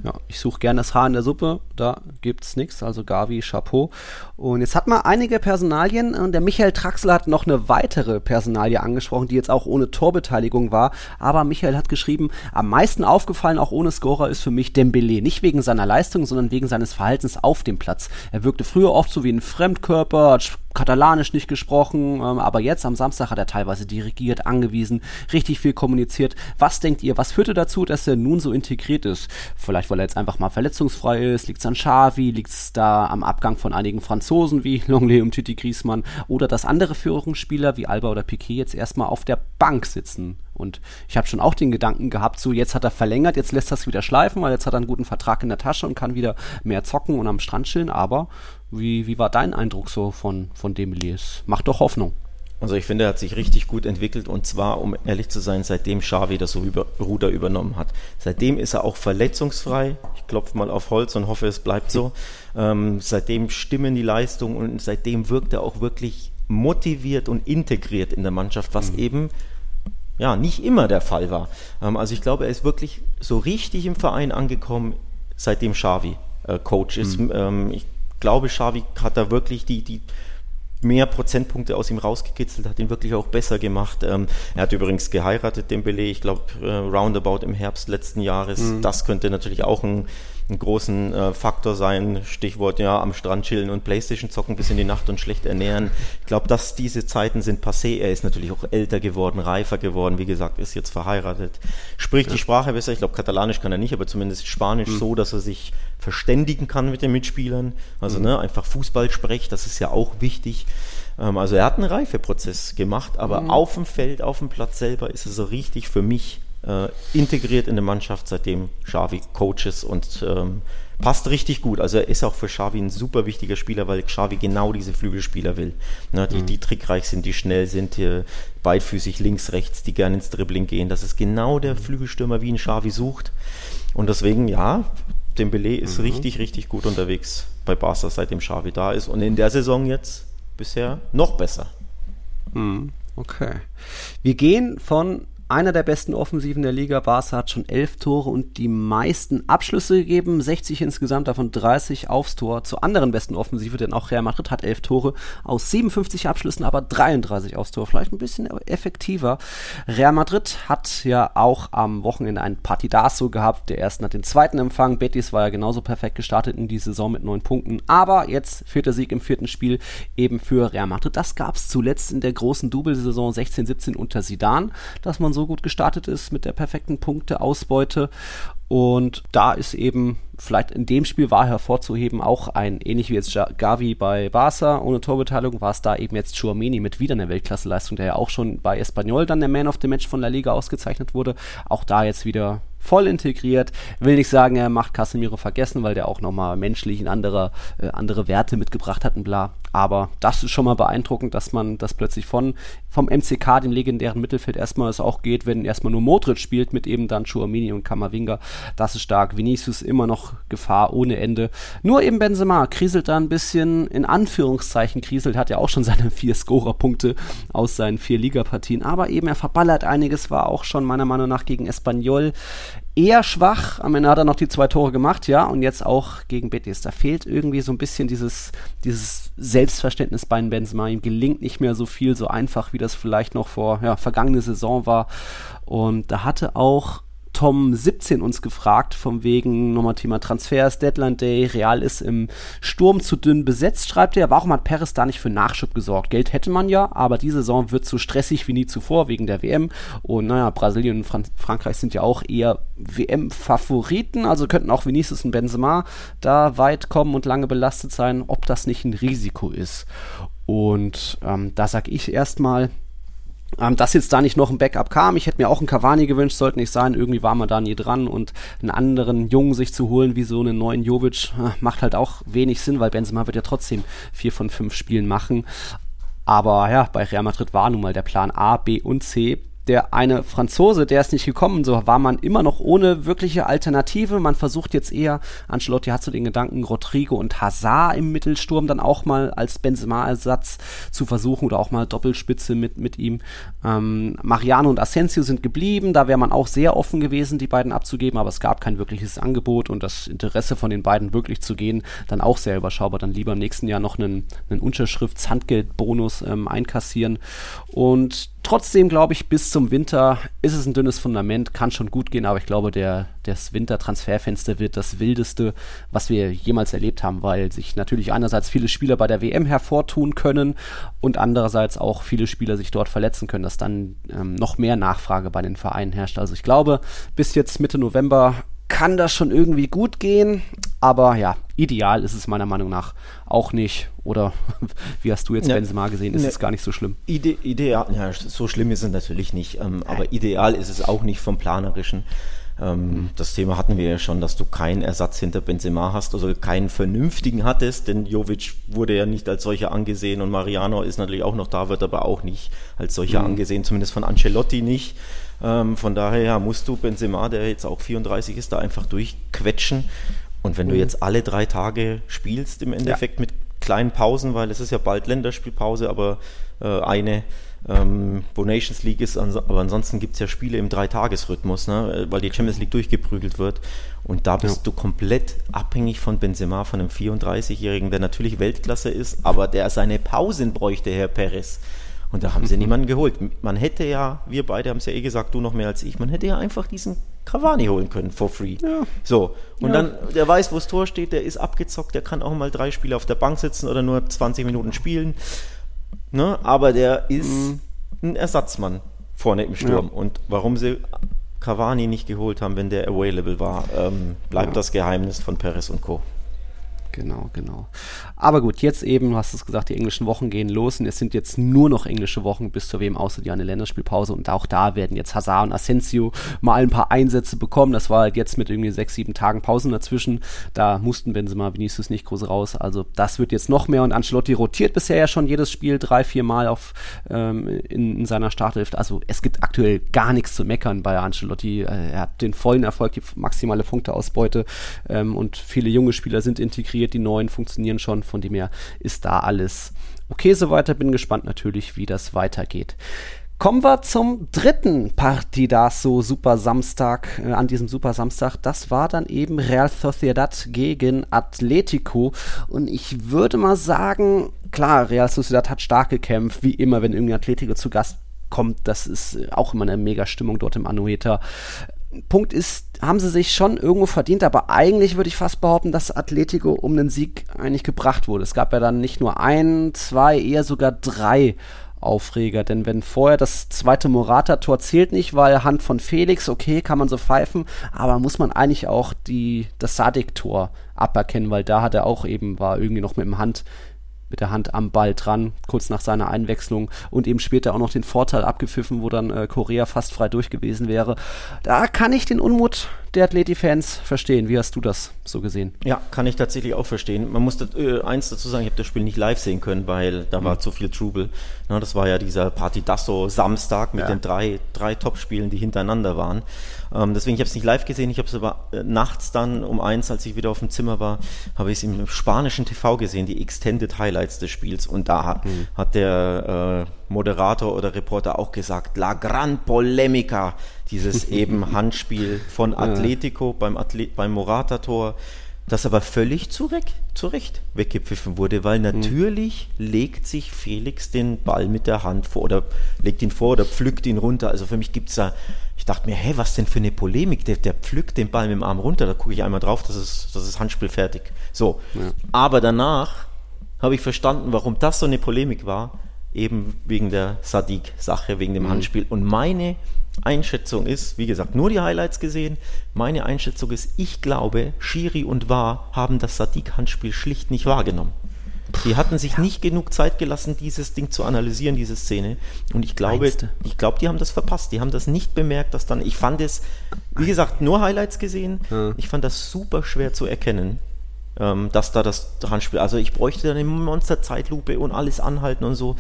Ja, ich suche gerne das Haar in der Suppe, da gibt's nichts, also Gavi, Chapeau. Und jetzt hat man einige Personalien und der Michael Traxler hat noch eine weitere Personalie angesprochen, die jetzt auch ohne Torbeteiligung war. Aber Michael hat geschrieben, am meisten aufgefallen, auch ohne Scorer, ist für mich Dembele. Nicht wegen seiner Leistung, sondern wegen seines Verhaltens auf dem Platz. Er wirkte früher oft so wie ein Fremdkörper, hat Katalanisch nicht gesprochen, ähm, aber jetzt am Samstag hat er teilweise dirigiert, angewiesen, richtig viel kommuniziert. Was denkt ihr, was führte dazu, dass er nun so integriert ist? Vielleicht, weil er jetzt einfach mal verletzungsfrei ist, liegt es an Xavi, liegt es da am Abgang von einigen Franzosen wie Longley und Titi Griezmann oder dass andere Führungsspieler wie Alba oder Piquet jetzt erstmal auf der Bank sitzen und ich habe schon auch den Gedanken gehabt, so jetzt hat er verlängert, jetzt lässt er es wieder schleifen, weil jetzt hat er einen guten Vertrag in der Tasche und kann wieder mehr zocken und am Strand chillen. Aber wie, wie war dein Eindruck so von, von Dembélé? Es macht doch Hoffnung. Also ich finde, er hat sich richtig gut entwickelt und zwar, um ehrlich zu sein, seitdem Xavi das so über, Ruder übernommen hat. Seitdem ist er auch verletzungsfrei. Ich klopfe mal auf Holz und hoffe, es bleibt so. Ähm, seitdem stimmen die Leistungen und seitdem wirkt er auch wirklich motiviert und integriert in der Mannschaft, was mhm. eben ja nicht immer der Fall war. Ähm, also ich glaube, er ist wirklich so richtig im Verein angekommen, seitdem Xavi äh, Coach ist. Mhm. Ähm, ich glaube, Xavi hat da wirklich die, die mehr Prozentpunkte aus ihm rausgekitzelt, hat ihn wirklich auch besser gemacht. Ähm, er hat übrigens geheiratet, den Belay, ich glaube, äh, roundabout im Herbst letzten Jahres. Mhm. Das könnte natürlich auch ein, einen großen äh, Faktor sein. Stichwort, ja, am Strand chillen und Playstation zocken bis in die Nacht und schlecht ernähren. Ich glaube, dass diese Zeiten sind passé. Er ist natürlich auch älter geworden, reifer geworden. Wie gesagt, ist jetzt verheiratet. Spricht ja. die Sprache besser. Ich glaube, Katalanisch kann er nicht, aber zumindest Spanisch mhm. so, dass er sich verständigen kann mit den Mitspielern. Also mhm. ne, einfach Fußball sprecht, das ist ja auch wichtig. Ähm, also er hat einen Reifeprozess gemacht, aber mhm. auf dem Feld, auf dem Platz selber ist er so richtig für mich äh, integriert in der Mannschaft, seitdem Xavi Coaches und ähm, passt richtig gut. Also er ist auch für Xavi ein super wichtiger Spieler, weil Xavi genau diese Flügelspieler will. Ne, die, mhm. die trickreich sind, die schnell sind, die beidfüßig links, rechts, die gerne ins Dribbling gehen. Das ist genau der Flügelstürmer, wie ihn Xavi sucht. Und deswegen, ja, Dembele ist mhm. richtig, richtig gut unterwegs bei Barca, seitdem Xavi da ist. Und in der Saison jetzt bisher noch besser. Mhm. Okay. Wir gehen von einer der besten Offensiven der Liga. Barca hat schon elf Tore und die meisten Abschlüsse gegeben, 60 insgesamt, davon 30 aufs Tor. Zur anderen besten Offensive, denn auch Real Madrid hat elf Tore aus 57 Abschlüssen, aber 33 aufs Tor. Vielleicht ein bisschen effektiver. Real Madrid hat ja auch am Wochenende ein Partidazo gehabt. Der ersten hat den zweiten empfangen. Betis war ja genauso perfekt gestartet in die Saison mit neun Punkten. Aber jetzt vierter Sieg im vierten Spiel eben für Real Madrid. Das gab es zuletzt in der großen Double-Saison 16-17 unter Sidan, dass man so gut gestartet ist mit der perfekten Punkteausbeute. Und da ist eben, vielleicht in dem Spiel war hervorzuheben, auch ein, ähnlich wie jetzt Gavi bei Barca ohne Torbeteiligung, war es da eben jetzt Chouameni mit wieder einer Weltklasseleistung, der ja auch schon bei Espanyol dann der Man of the Match von La Liga ausgezeichnet wurde. Auch da jetzt wieder voll integriert. Will nicht sagen, er macht Casemiro vergessen, weil der auch nochmal menschlich in andere, äh, andere Werte mitgebracht hat und bla. Aber das ist schon mal beeindruckend, dass man das plötzlich von vom MCK, dem legendären Mittelfeld, erstmal es auch geht, wenn erstmal nur Modric spielt, mit eben dann Chouamini und Kamavinga. Das ist stark. Vinicius immer noch Gefahr ohne Ende. Nur eben Benzema kriselt da ein bisschen, in Anführungszeichen kriselt, hat ja auch schon seine vier Scorer-Punkte aus seinen vier Ligapartien. Aber eben er verballert einiges, war auch schon meiner Meinung nach gegen Espanyol eher schwach. Am Ende hat er noch die zwei Tore gemacht, ja, und jetzt auch gegen Betis. Da fehlt irgendwie so ein bisschen dieses, dieses Selbstverständnis bei Benzema. Ihm gelingt nicht mehr so viel, so einfach, wie das vielleicht noch vor, ja, vergangene Saison war. Und da hatte auch Tom 17 uns gefragt, vom wegen nochmal Thema Transfers, Deadline Day, Real ist im Sturm zu dünn besetzt, schreibt er. Warum hat Perez da nicht für Nachschub gesorgt? Geld hätte man ja, aber diese Saison wird so stressig wie nie zuvor wegen der WM. Und naja, Brasilien und Fran Frankreich sind ja auch eher WM-Favoriten, also könnten auch Vinicius und Benzema da weit kommen und lange belastet sein, ob das nicht ein Risiko ist. Und ähm, da sag ich erstmal, ähm, dass jetzt da nicht noch ein Backup kam, ich hätte mir auch einen Cavani gewünscht, sollte nicht sein, irgendwie war man da nie dran und einen anderen Jungen sich zu holen, wie so einen neuen Jovic, äh, macht halt auch wenig Sinn, weil Benzema wird ja trotzdem vier von fünf Spielen machen. Aber ja, bei Real Madrid war nun mal der Plan A, B und C der eine Franzose, der ist nicht gekommen, so war man immer noch ohne wirkliche Alternative. Man versucht jetzt eher, Ancelotti hat so den Gedanken, Rodrigo und Hazard im Mittelsturm dann auch mal als Benzema-Ersatz zu versuchen oder auch mal Doppelspitze mit, mit ihm. Ähm, Mariano und Asensio sind geblieben, da wäre man auch sehr offen gewesen, die beiden abzugeben, aber es gab kein wirkliches Angebot und das Interesse von den beiden wirklich zu gehen, dann auch sehr überschaubar. Dann lieber im nächsten Jahr noch einen, einen Unterschrifts-Handgeldbonus ähm, einkassieren und Trotzdem glaube ich, bis zum Winter ist es ein dünnes Fundament, kann schon gut gehen, aber ich glaube, der, das Wintertransferfenster wird das wildeste, was wir jemals erlebt haben, weil sich natürlich einerseits viele Spieler bei der WM hervortun können und andererseits auch viele Spieler sich dort verletzen können, dass dann ähm, noch mehr Nachfrage bei den Vereinen herrscht. Also ich glaube, bis jetzt Mitte November kann das schon irgendwie gut gehen, aber ja, ideal ist es meiner Meinung nach auch nicht. Oder wie hast du jetzt ja, Benzema gesehen? Ist ne, es gar nicht so schlimm? Ide ideal, ja, so schlimm ist es natürlich nicht. Ähm, aber ideal ist es auch nicht vom Planerischen. Ähm, mhm. Das Thema hatten wir ja schon, dass du keinen Ersatz hinter Benzema hast, also keinen vernünftigen hattest, denn Jovic wurde ja nicht als solcher angesehen und Mariano ist natürlich auch noch da, wird aber auch nicht als solcher mhm. angesehen, zumindest von Ancelotti nicht. Ähm, von daher musst du Benzema, der jetzt auch 34 ist, da einfach durchquetschen. Und wenn mhm. du jetzt alle drei Tage spielst, im Endeffekt ja. mit kleinen Pausen, weil es ist ja bald Länderspielpause, aber äh, eine, ähm, wo Nations League ist, aber ansonsten gibt es ja Spiele im Dreitagesrhythmus, ne, weil die Champions League durchgeprügelt wird. Und da bist ja. du komplett abhängig von Benzema, von einem 34-Jährigen, der natürlich Weltklasse ist, aber der seine Pausen bräuchte, Herr Perez. Und da haben sie niemanden geholt. Man hätte ja, wir beide haben es ja eh gesagt, du noch mehr als ich, man hätte ja einfach diesen Cavani holen können, for free. Ja. So, und ja. dann, der weiß, wo das Tor steht, der ist abgezockt, der kann auch mal drei Spiele auf der Bank sitzen oder nur 20 Minuten spielen. Ne? Aber der ist mhm. ein Ersatzmann vorne im Sturm. Ja. Und warum sie Cavani nicht geholt haben, wenn der available war, ähm, bleibt das Geheimnis von Perez und Co. Genau, genau. Aber gut, jetzt eben, du hast es gesagt, die englischen Wochen gehen los und es sind jetzt nur noch englische Wochen bis zur WM, außer die eine Länderspielpause. Und auch da werden jetzt Hazard und Asensio mal ein paar Einsätze bekommen. Das war halt jetzt mit irgendwie sechs, sieben Tagen Pausen dazwischen. Da mussten Benzema, Vinicius nicht groß raus. Also das wird jetzt noch mehr. Und Ancelotti rotiert bisher ja schon jedes Spiel drei, vier Mal auf, ähm, in, in, seiner Startelf. Also es gibt aktuell gar nichts zu meckern bei Ancelotti. Äh, er hat den vollen Erfolg, die maximale Punkteausbeute ähm, und viele junge Spieler sind integriert. Die neuen funktionieren schon von dem her ist da alles okay soweit. Bin gespannt natürlich, wie das weitergeht. Kommen wir zum dritten Partidaso Super Samstag, äh, an diesem Super Samstag. Das war dann eben Real Sociedad gegen Atletico. Und ich würde mal sagen, klar, Real Sociedad hat stark gekämpft, wie immer, wenn irgendwie Atletico zu Gast kommt. Das ist auch immer eine mega Stimmung dort im Anueta. Punkt ist, haben sie sich schon irgendwo verdient, aber eigentlich würde ich fast behaupten, dass Atletico um den Sieg eigentlich gebracht wurde. Es gab ja dann nicht nur ein, zwei, eher sogar drei Aufreger, denn wenn vorher das zweite Morata-Tor zählt nicht, weil Hand von Felix, okay, kann man so pfeifen, aber muss man eigentlich auch die, das Sadik-Tor aberkennen, weil da hat er auch eben, war irgendwie noch mit dem Hand mit der Hand am Ball dran, kurz nach seiner Einwechslung und eben später auch noch den Vorteil abgepfiffen, wo dann äh, Korea fast frei durch gewesen wäre. Da kann ich den Unmut der Athleti-Fans verstehen. Wie hast du das so gesehen? Ja, kann ich tatsächlich auch verstehen. Man muss äh, eins dazu sagen, ich habe das Spiel nicht live sehen können, weil da mhm. war zu viel Trubel. Na, das war ja dieser Partidasso Samstag mit ja. den drei, drei Top-Spielen, die hintereinander waren. Ähm, deswegen, ich habe es nicht live gesehen, ich habe es aber äh, nachts dann um eins, als ich wieder auf dem Zimmer war, habe ich es im spanischen TV gesehen, die Extended Highlights des Spiels. Und da hat, mhm. hat der äh, Moderator oder Reporter auch gesagt, La Gran Polemica, dieses eben Handspiel von Atletico beim, Atle beim Morata-Tor das aber völlig zurecht, zurecht weggepfiffen wurde, weil mhm. natürlich mhm. legt sich Felix den Ball mit der Hand vor oder legt ihn vor oder pflückt ihn runter. Also für mich gibt es da, ich dachte mir, hä, was denn für eine Polemik? Der, der pflückt den Ball mit dem Arm runter, da gucke ich einmal drauf, das ist, das ist Handspiel fertig. So. Ja. Aber danach habe ich verstanden, warum das so eine Polemik war, eben wegen der Sadiq-Sache, wegen dem mhm. Handspiel. Und meine Einschätzung ist, wie gesagt, nur die Highlights gesehen. Meine Einschätzung ist, ich glaube, Shiri und War haben das Sadiq-Handspiel schlicht nicht wahrgenommen. Die hatten sich nicht genug Zeit gelassen, dieses Ding zu analysieren, diese Szene. Und ich glaube, ich glaube, die haben das verpasst. Die haben das nicht bemerkt, dass dann. Ich fand es, wie gesagt, nur Highlights gesehen. Ich fand das super schwer zu erkennen, ähm, dass da das Handspiel. Also ich bräuchte dann eine Monster-Zeitlupe und alles anhalten und so.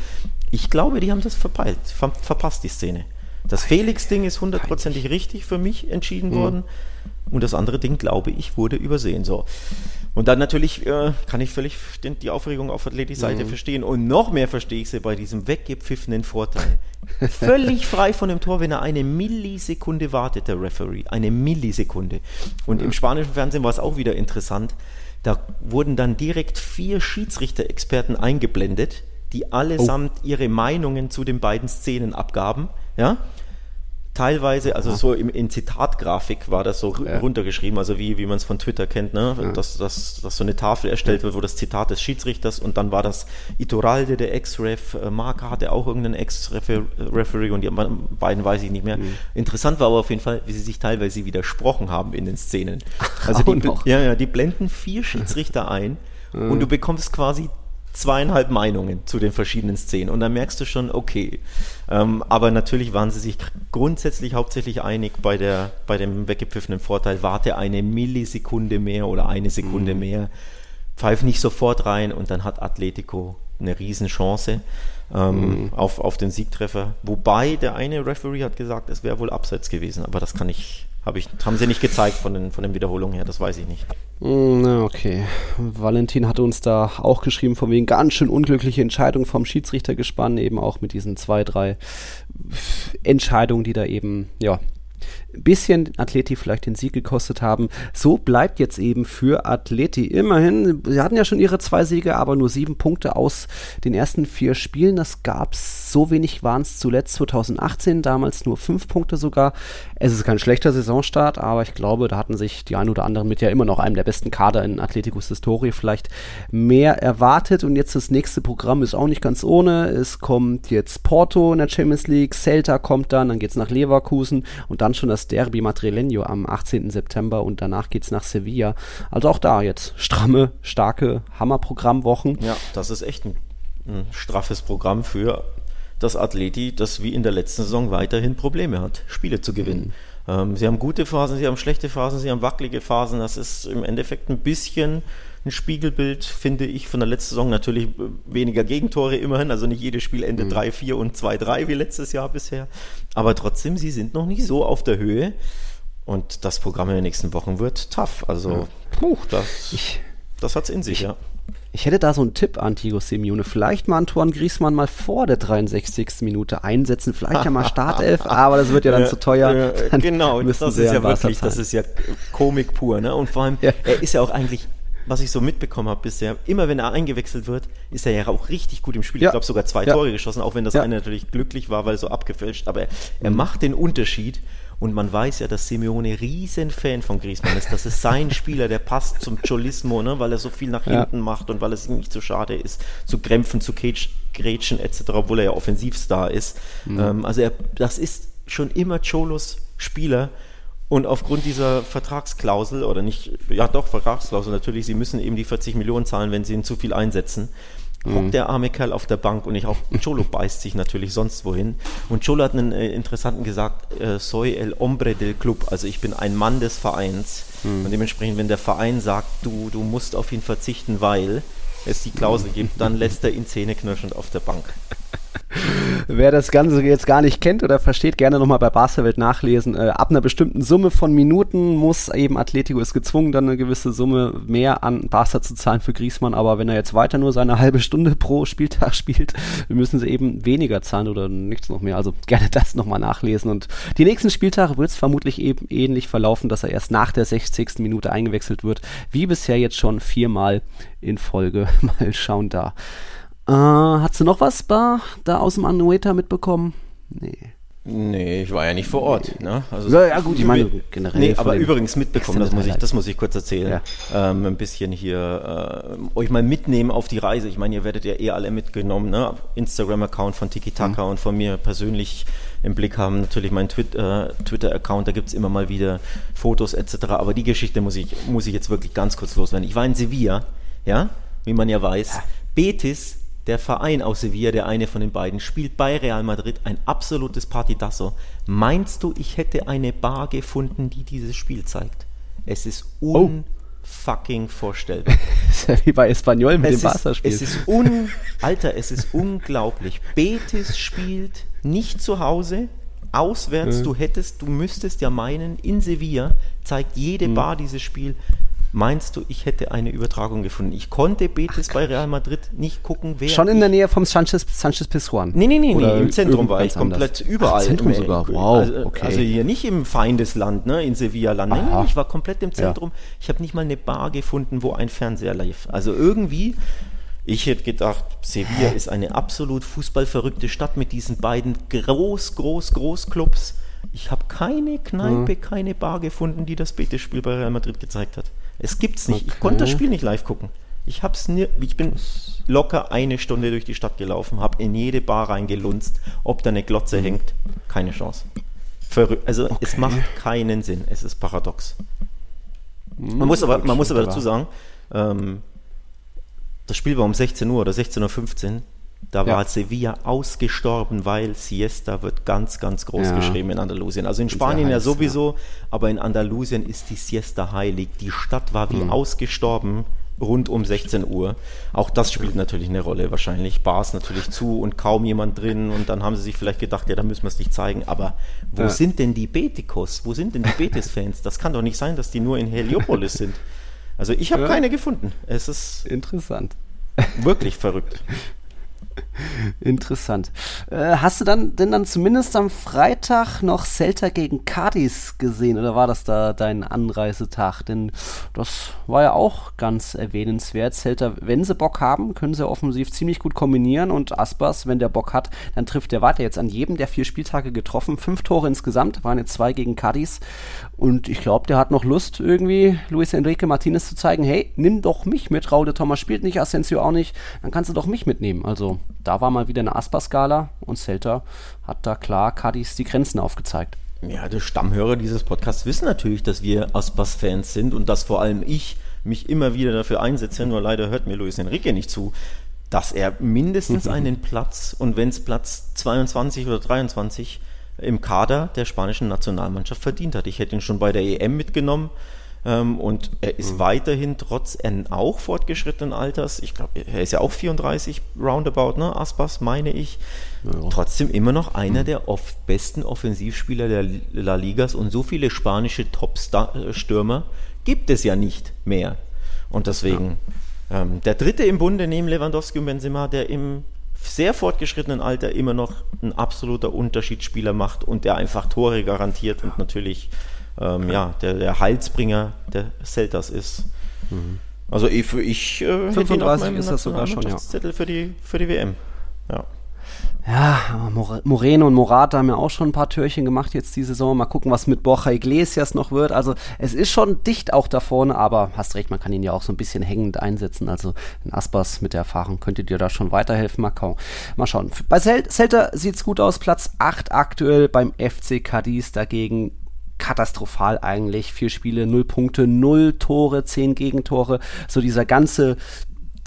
Ich glaube, die haben das verpeilt, ver verpasst die Szene. Das Felix-Ding ist hundertprozentig richtig für mich entschieden mhm. worden. Und das andere Ding, glaube ich, wurde übersehen. So. Und dann natürlich äh, kann ich völlig den, die Aufregung auf Athletic-Seite mhm. verstehen. Und noch mehr verstehe ich sie bei diesem weggepfiffenen Vorteil. völlig frei von dem Tor, wenn er eine Millisekunde wartet, der Referee. Eine Millisekunde. Und mhm. im spanischen Fernsehen war es auch wieder interessant. Da wurden dann direkt vier Schiedsrichter-Experten eingeblendet, die allesamt oh. ihre Meinungen zu den beiden Szenen abgaben. Ja? Teilweise, also so im, in Zitatgrafik war das so ja. runtergeschrieben, also wie, wie man es von Twitter kennt, ne? Ja. dass, dass, dass so eine Tafel erstellt wird, wo das Zitat des Schiedsrichters und dann war das Ituralde, der Ex-Ref, äh, Marca hatte auch irgendeinen Ex-Referee und die beiden weiß ich nicht mehr. Mhm. Interessant war aber auf jeden Fall, wie sie sich teilweise widersprochen haben in den Szenen. Also die, ja, ja, die blenden vier Schiedsrichter ein und du bekommst quasi zweieinhalb Meinungen zu den verschiedenen Szenen und dann merkst du schon, okay. Ähm, aber natürlich waren sie sich grundsätzlich hauptsächlich einig bei, der, bei dem weggepfiffenen Vorteil, warte eine Millisekunde mehr oder eine Sekunde mhm. mehr, pfeif nicht sofort rein und dann hat Atletico eine Riesenchance ähm, mhm. auf, auf den Siegtreffer. Wobei der eine Referee hat gesagt, es wäre wohl abseits gewesen, aber das kann ich, hab ich, haben sie nicht gezeigt von den, von den Wiederholungen her, das weiß ich nicht. Mm, okay. Valentin hatte uns da auch geschrieben, von wegen ganz schön unglückliche Entscheidung vom Schiedsrichter gespannt, eben auch mit diesen zwei, drei Entscheidungen, die da eben, ja, bisschen Atleti vielleicht den Sieg gekostet haben. So bleibt jetzt eben für Atleti immerhin, sie hatten ja schon ihre zwei Siege, aber nur sieben Punkte aus den ersten vier Spielen. Das gab es, so wenig waren es zuletzt 2018, damals nur fünf Punkte sogar. Es ist kein schlechter Saisonstart, aber ich glaube, da hatten sich die ein oder anderen mit ja immer noch einem der besten Kader in Atleticos Historie vielleicht mehr erwartet. Und jetzt das nächste Programm ist auch nicht ganz ohne. Es kommt jetzt Porto in der Champions League, Celta kommt dann, dann geht es nach Leverkusen und dann schon das Derby Madrileño am 18. September und danach geht es nach Sevilla. Also auch da jetzt stramme, starke Hammerprogrammwochen. Ja, das ist echt ein, ein straffes Programm für das Atleti, das wie in der letzten Saison weiterhin Probleme hat, Spiele zu gewinnen. Mhm. Ähm, sie haben gute Phasen, sie haben schlechte Phasen, sie haben wackelige Phasen. Das ist im Endeffekt ein bisschen ein Spiegelbild, finde ich, von der letzten Saison. Natürlich äh, weniger Gegentore immerhin, also nicht jedes Spiel endet mhm. 3-4 und 2-3 wie letztes Jahr bisher. Aber trotzdem, sie sind noch nicht so auf der Höhe. Und das Programm in den nächsten Wochen wird tough. Also, ja. puh, das, ich, das hat's in sich, ich, ja. Ich hätte da so einen Tipp, Antigo Simeone. Vielleicht mal Antoine Griezmann mal vor der 63. Minute einsetzen. Vielleicht ja mal Startelf, aber das wird ja dann zu teuer. Dann genau, das ist ja wirklich, das ist ja Komik pur. Ne? Und vor allem, ja. er ist ja auch eigentlich was ich so mitbekommen habe bisher, immer wenn er eingewechselt wird, ist er ja auch richtig gut im Spiel. Ja. Ich glaube sogar zwei ja. Tore geschossen, auch wenn das ja. eine natürlich glücklich war, weil er so abgefälscht. Aber er, er mhm. macht den Unterschied. Und man weiß ja, dass Simeone riesen Fan von Griezmann ist. Das ist sein Spieler, der passt zum Cholismo, ne? weil er so viel nach hinten macht und weil es ihm nicht so schade ist, zu krämpfen, zu grätschen etc., obwohl er ja Offensivstar ist. Mhm. Ähm, also er, das ist schon immer Cholos Spieler und aufgrund dieser Vertragsklausel, oder nicht, ja doch, Vertragsklausel natürlich, sie müssen eben die 40 Millionen zahlen, wenn sie ihn zu viel einsetzen, mhm. hockt der arme Kerl auf der Bank und ich auch, Cholo beißt sich natürlich sonst wohin. Und Cholo hat einen äh, interessanten gesagt, äh, soy el hombre del club, also ich bin ein Mann des Vereins. Mhm. Und dementsprechend, wenn der Verein sagt, du, du musst auf ihn verzichten, weil es die Klausel gibt, dann lässt er ihn zähneknirschend auf der Bank. Wer das Ganze jetzt gar nicht kennt oder versteht, gerne nochmal bei Barca-Welt nachlesen. Äh, ab einer bestimmten Summe von Minuten muss eben Atletico ist gezwungen, dann eine gewisse Summe mehr an Barca zu zahlen für Griezmann. Aber wenn er jetzt weiter nur seine halbe Stunde pro Spieltag spielt, müssen sie eben weniger zahlen oder nichts noch mehr. Also gerne das nochmal nachlesen. Und die nächsten Spieltage wird es vermutlich eben ähnlich verlaufen, dass er erst nach der 60. Minute eingewechselt wird, wie bisher jetzt schon viermal in Folge. Mal schauen da. Äh, hast du noch was da, da aus dem Anueta mitbekommen? Nee. Nee, ich war ja nicht vor Ort. Ne? Also ja, ja, gut, ich meine generell. Nee, aber übrigens mitbekommen, das muss, ich, das muss ich kurz erzählen. Ja. Ähm, ein bisschen hier äh, euch mal mitnehmen auf die Reise. Ich meine, ihr werdet ja eh alle mitgenommen. Ne? Instagram-Account von Tiki Taka mhm. und von mir persönlich im Blick haben. Natürlich mein äh, Twitter-Account, da gibt es immer mal wieder Fotos etc. Aber die Geschichte muss ich, muss ich jetzt wirklich ganz kurz loswerden. Ich war in Sevilla, ja, wie man ja weiß. Ja. Betis der Verein aus Sevilla, der eine von den beiden, spielt bei Real Madrid ein absolutes Partidasso. Meinst du, ich hätte eine Bar gefunden, die dieses Spiel zeigt? Es ist unfucking oh. vorstellbar. ist ja wie bei Espanyol mit es dem Barca-Spiel. Es ist un, Alter, es ist unglaublich. Betis spielt nicht zu Hause, auswärts. Mhm. Du hättest, du müsstest ja meinen, in Sevilla zeigt jede mhm. Bar dieses Spiel. Meinst du, ich hätte eine Übertragung gefunden? Ich konnte Betis Ach, bei Real Madrid nicht gucken, wer. Schon in der Nähe vom Sanchez, Sanchez Pizjuan? Nee, nee, nee, nee, im Zentrum war ich komplett anders. überall. Ach, Zentrum sogar, wow. Also, okay. also, hier nicht im Feindesland, ne, in Sevilla-Land. Nee, nee, ich war komplett im Zentrum. Ja. Ich habe nicht mal eine Bar gefunden, wo ein Fernseher lief. Also irgendwie. Ich hätte gedacht, Sevilla ist eine absolut fußballverrückte Stadt mit diesen beiden groß, groß, groß Clubs. Ich habe keine Kneipe, mhm. keine Bar gefunden, die das Betis-Spiel bei Real Madrid gezeigt hat. Es gibt's nicht. Okay. Ich konnte das Spiel nicht live gucken. Ich hab's nie, ich bin locker eine Stunde durch die Stadt gelaufen, habe in jede Bar reingelunzt, ob da eine Glotze mhm. hängt. Keine Chance. Verrü also okay. es macht keinen Sinn. Es ist paradox. Mhm, man muss aber, man muss aber dazu sagen, ähm, das Spiel war um 16 Uhr oder 16.15 Uhr. Da war ja. Sevilla ausgestorben, weil Siesta wird ganz, ganz groß ja. geschrieben in Andalusien. Also in Spanien ja sowieso, aber in Andalusien ist die Siesta heilig. Die Stadt war wie mhm. ausgestorben rund um 16 Uhr. Auch das spielt natürlich eine Rolle wahrscheinlich. Bars natürlich zu und kaum jemand drin und dann haben sie sich vielleicht gedacht, ja, da müssen wir es nicht zeigen. Aber wo ja. sind denn die Betikos? Wo sind denn die Betis-Fans? Das kann doch nicht sein, dass die nur in Heliopolis sind. Also ich habe ja. keine gefunden. Es ist interessant. Wirklich verrückt. Interessant. Äh, hast du dann denn dann zumindest am Freitag noch Celta gegen Cadiz gesehen oder war das da dein Anreisetag? Denn das war ja auch ganz erwähnenswert. Celta, wenn sie Bock haben, können sie offensiv ziemlich gut kombinieren und Aspas, wenn der Bock hat, dann trifft der weiter jetzt an jedem der vier Spieltage getroffen. Fünf Tore insgesamt, waren jetzt zwei gegen Cadiz und ich glaube, der hat noch Lust irgendwie Luis Enrique Martinez zu zeigen, hey, nimm doch mich mit. Raul de Thomas spielt nicht, Asensio auch nicht, dann kannst du doch mich mitnehmen. Also da war mal wieder eine Asper-Skala und Celta hat da klar Cadiz die Grenzen aufgezeigt. Ja, die Stammhörer dieses Podcasts wissen natürlich, dass wir Aspas-Fans sind und dass vor allem ich mich immer wieder dafür einsetze, nur leider hört mir Luis Enrique nicht zu, dass er mindestens einen Platz und wenn es Platz 22 oder 23 im Kader der spanischen Nationalmannschaft verdient hat. Ich hätte ihn schon bei der EM mitgenommen ähm, und er ist mhm. weiterhin trotz auch fortgeschrittenen Alters, ich glaube, er ist ja auch 34 roundabout, ne, Aspas, meine ich, ja. trotzdem immer noch einer mhm. der oft besten Offensivspieler der La Ligas und so viele spanische Top-Stürmer gibt es ja nicht mehr. Und deswegen ja. ähm, der dritte im Bunde neben Lewandowski und Benzema, der im sehr fortgeschrittenen Alter immer noch ein absoluter Unterschiedsspieler macht und der einfach Tore garantiert und natürlich ähm, ja, der, der Heilsbringer der Celtas ist. Mhm. Also ich, ich äh, 35 ist das sogar schon, ja. Zettel für die, für die WM. Ja. Ja, Moreno und Morata haben ja auch schon ein paar Türchen gemacht jetzt die Saison. Mal gucken, was mit Borja Iglesias noch wird. Also es ist schon dicht auch da vorne, aber hast recht, man kann ihn ja auch so ein bisschen hängend einsetzen. Also in Aspas mit der Erfahrung könnte dir da schon weiterhelfen. Mal, mal schauen. Bei Celta sieht es gut aus. Platz 8 aktuell beim FC Cadiz dagegen katastrophal eigentlich. Vier Spiele, null Punkte, null Tore, zehn Gegentore. So dieser ganze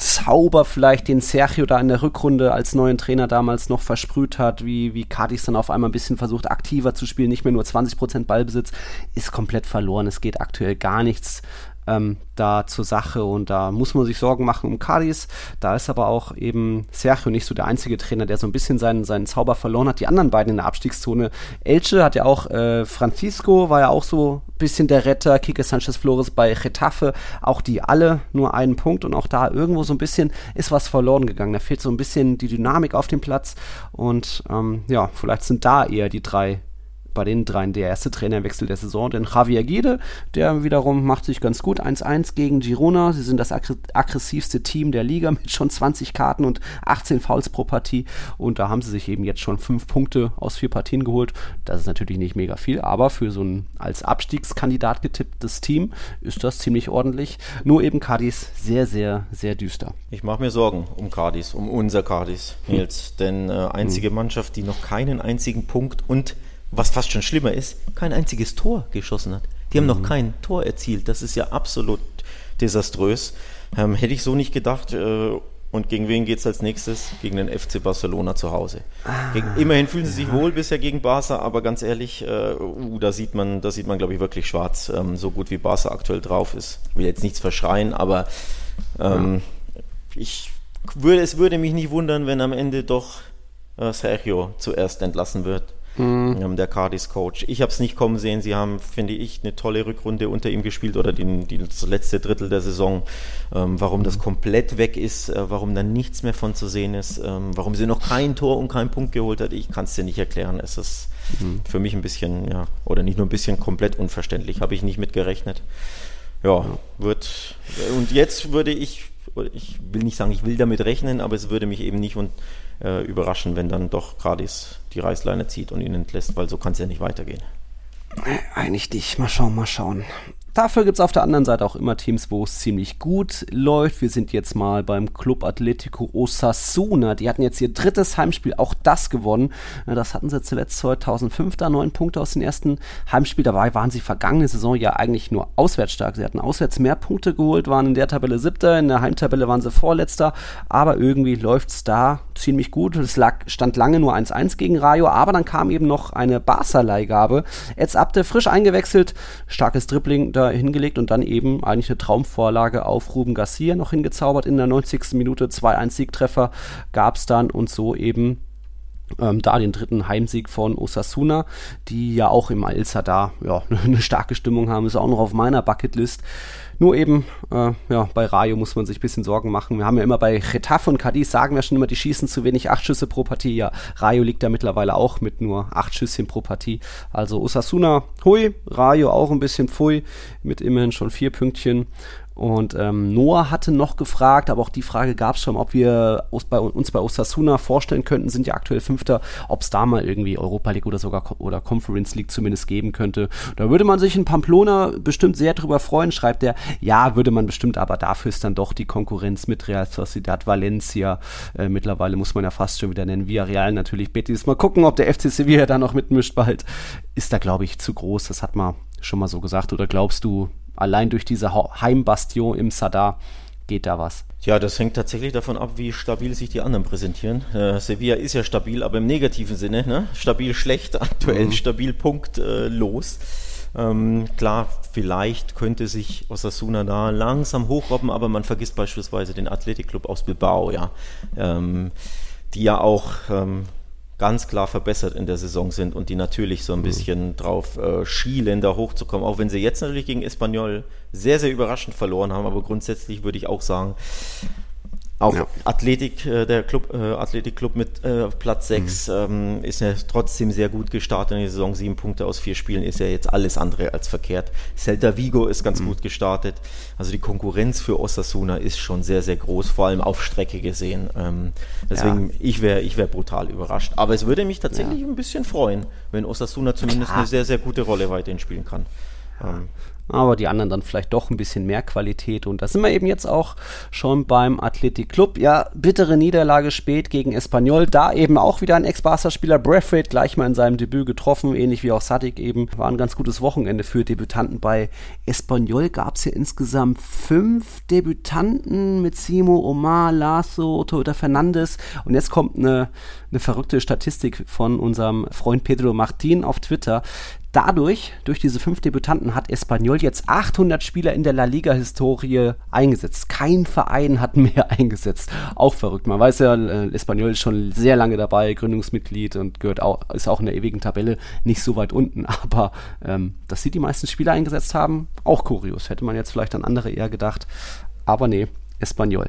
Zauber vielleicht, den Sergio da in der Rückrunde als neuen Trainer damals noch versprüht hat, wie, wie Cadiz dann auf einmal ein bisschen versucht, aktiver zu spielen, nicht mehr nur 20% Ballbesitz, ist komplett verloren. Es geht aktuell gar nichts ähm, da zur Sache und da muss man sich Sorgen machen um Cadiz. Da ist aber auch eben Sergio nicht so der einzige Trainer, der so ein bisschen seinen, seinen Zauber verloren hat. Die anderen beiden in der Abstiegszone. Elche hat ja auch, äh, Francisco war ja auch so ein bisschen der Retter, Kike Sanchez Flores bei Getafe, auch die alle nur einen Punkt und auch da irgendwo so ein bisschen ist was verloren gegangen. Da fehlt so ein bisschen die Dynamik auf dem Platz und ähm, ja, vielleicht sind da eher die drei bei den dreien der erste Trainerwechsel der Saison, denn Javier Gide, der wiederum macht sich ganz gut 1-1 gegen Girona. Sie sind das aggressivste Team der Liga mit schon 20 Karten und 18 Fouls pro Partie und da haben sie sich eben jetzt schon fünf Punkte aus vier Partien geholt. Das ist natürlich nicht mega viel, aber für so ein als Abstiegskandidat getipptes Team ist das ziemlich ordentlich. Nur eben Cadiz sehr, sehr, sehr düster. Ich mache mir Sorgen um Cadiz, um unser Cadiz, Nils, hm. denn äh, einzige hm. Mannschaft, die noch keinen einzigen Punkt und was fast schon schlimmer ist, kein einziges Tor geschossen hat. Die haben mhm. noch kein Tor erzielt. Das ist ja absolut desaströs. Ähm, hätte ich so nicht gedacht. Äh, und gegen wen geht es als nächstes? Gegen den FC Barcelona zu Hause. Ah, gegen, immerhin fühlen sie sich ja. wohl bisher gegen Barca, aber ganz ehrlich, äh, uh, da sieht man, da sieht man, glaube ich, wirklich schwarz, ähm, so gut wie Barca aktuell drauf ist. Ich will jetzt nichts verschreien, aber ähm, ja. ich würde, es würde mich nicht wundern, wenn am Ende doch äh, Sergio zuerst entlassen wird mhm. der Cardis-Coach. Ich habe es nicht kommen sehen. Sie haben, finde ich, eine tolle Rückrunde unter ihm gespielt oder die, die, das letzte Drittel der Saison. Ähm, warum das komplett weg ist, äh, warum da nichts mehr von zu sehen ist, ähm, warum sie noch kein Tor und keinen Punkt geholt hat, ich kann es dir nicht erklären. Es ist mhm. für mich ein bisschen, ja, oder nicht nur ein bisschen komplett unverständlich. Habe ich nicht mit gerechnet. Ja, wird. Und jetzt würde ich, ich will nicht sagen, ich will damit rechnen, aber es würde mich eben nicht und äh, überraschen, wenn dann doch Gradis die Reißleine zieht und ihn entlässt, weil so kann es ja nicht weitergehen. Eigentlich nicht. Mal schauen, mal schauen. Dafür gibt es auf der anderen Seite auch immer Teams, wo es ziemlich gut läuft. Wir sind jetzt mal beim Club Atletico Osasuna. Die hatten jetzt ihr drittes Heimspiel, auch das gewonnen. Das hatten sie zuletzt 2005, da neun Punkte aus dem ersten Heimspiel. Dabei waren sie vergangene Saison ja eigentlich nur auswärts stark. Sie hatten auswärts mehr Punkte geholt, waren in der Tabelle siebter, in der Heimtabelle waren sie vorletzter. Aber irgendwie läuft es da ziemlich gut. Es lag, stand lange nur 1-1 gegen Rayo, aber dann kam eben noch eine Barca-Leihgabe. Jetzt Abde frisch eingewechselt, starkes Dribbling da hingelegt und dann eben eigentlich eine Traumvorlage auf Ruben Garcia noch hingezaubert in der 90. Minute. 2-1 Siegtreffer gab es dann und so eben ähm, da den dritten Heimsieg von Osasuna, die ja auch im El Sadar ja, eine starke Stimmung haben, ist auch noch auf meiner Bucketlist. Nur eben, äh, ja, bei Rayo muss man sich ein bisschen Sorgen machen. Wir haben ja immer bei Getafe und Cadiz sagen wir schon immer, die schießen zu wenig, acht Schüsse pro Partie. Ja, Rayo liegt da mittlerweile auch mit nur acht Schüsschen pro Partie. Also Osasuna, hui, Rayo auch ein bisschen pfui, mit immerhin schon vier Pünktchen. Und ähm, Noah hatte noch gefragt, aber auch die Frage gab es schon, ob wir uns bei, uns bei Osasuna vorstellen könnten, sind ja aktuell Fünfter, ob es da mal irgendwie Europa League oder sogar oder Conference League zumindest geben könnte. Da würde man sich in Pamplona bestimmt sehr drüber freuen, schreibt er. Ja, würde man bestimmt, aber dafür ist dann doch die Konkurrenz mit Real Sociedad Valencia. Äh, mittlerweile muss man ja fast schon wieder nennen. Villarreal natürlich Betis. Mal gucken, ob der FC Sevilla da noch mitmischt bald. Ist da, glaube ich, zu groß. Das hat man schon mal so gesagt. Oder glaubst du, allein durch diese Heimbastion im Sadar geht da was. Ja, das hängt tatsächlich davon ab, wie stabil sich die anderen präsentieren. Äh, Sevilla ist ja stabil, aber im negativen Sinne. Ne? Stabil schlecht, aktuell mhm. stabil punktlos. Äh, ähm, klar, vielleicht könnte sich Osasuna da langsam hochrobben, aber man vergisst beispielsweise den Athletikclub aus Bilbao, ja, ähm, die ja auch ähm, ganz klar verbessert in der Saison sind und die natürlich so ein mhm. bisschen drauf äh, schielen, da hochzukommen, auch wenn sie jetzt natürlich gegen Espanyol sehr, sehr überraschend verloren haben, aber grundsätzlich würde ich auch sagen, auch ja. Athletik, äh, der Club, äh, Athletikclub mit äh, Platz 6 mhm. ähm, ist ja trotzdem sehr gut gestartet in der Saison. Sieben Punkte aus vier Spielen ist ja jetzt alles andere als verkehrt. Celta Vigo ist ganz mhm. gut gestartet. Also die Konkurrenz für Osasuna ist schon sehr, sehr groß, vor allem auf Strecke gesehen. Ähm, deswegen, ja. ich wäre ich wär brutal überrascht. Aber es würde mich tatsächlich ja. ein bisschen freuen, wenn Osasuna zumindest Klar. eine sehr, sehr gute Rolle weiterhin spielen kann. Ähm, aber die anderen dann vielleicht doch ein bisschen mehr Qualität. Und da sind wir eben jetzt auch schon beim Athletic Club. Ja, bittere Niederlage spät gegen Espanyol. Da eben auch wieder ein Ex-Barca-Spieler Braithwaite gleich mal in seinem Debüt getroffen, ähnlich wie auch Sadik eben. War ein ganz gutes Wochenende für Debütanten. Bei Espanyol gab es ja insgesamt fünf Debütanten mit Simo, Omar, Lasso, Toyota Fernandes. Und jetzt kommt eine, eine verrückte Statistik von unserem Freund Pedro Martin auf Twitter. Dadurch, durch diese fünf Debütanten, hat Espanyol jetzt 800 Spieler in der La Liga-Historie eingesetzt. Kein Verein hat mehr eingesetzt. Auch verrückt. Man weiß ja, äh, Espanyol ist schon sehr lange dabei, Gründungsmitglied und gehört auch, ist auch in der ewigen Tabelle nicht so weit unten. Aber ähm, dass sie die meisten Spieler eingesetzt haben, auch kurios. Hätte man jetzt vielleicht an andere eher gedacht. Aber nee, Espanyol.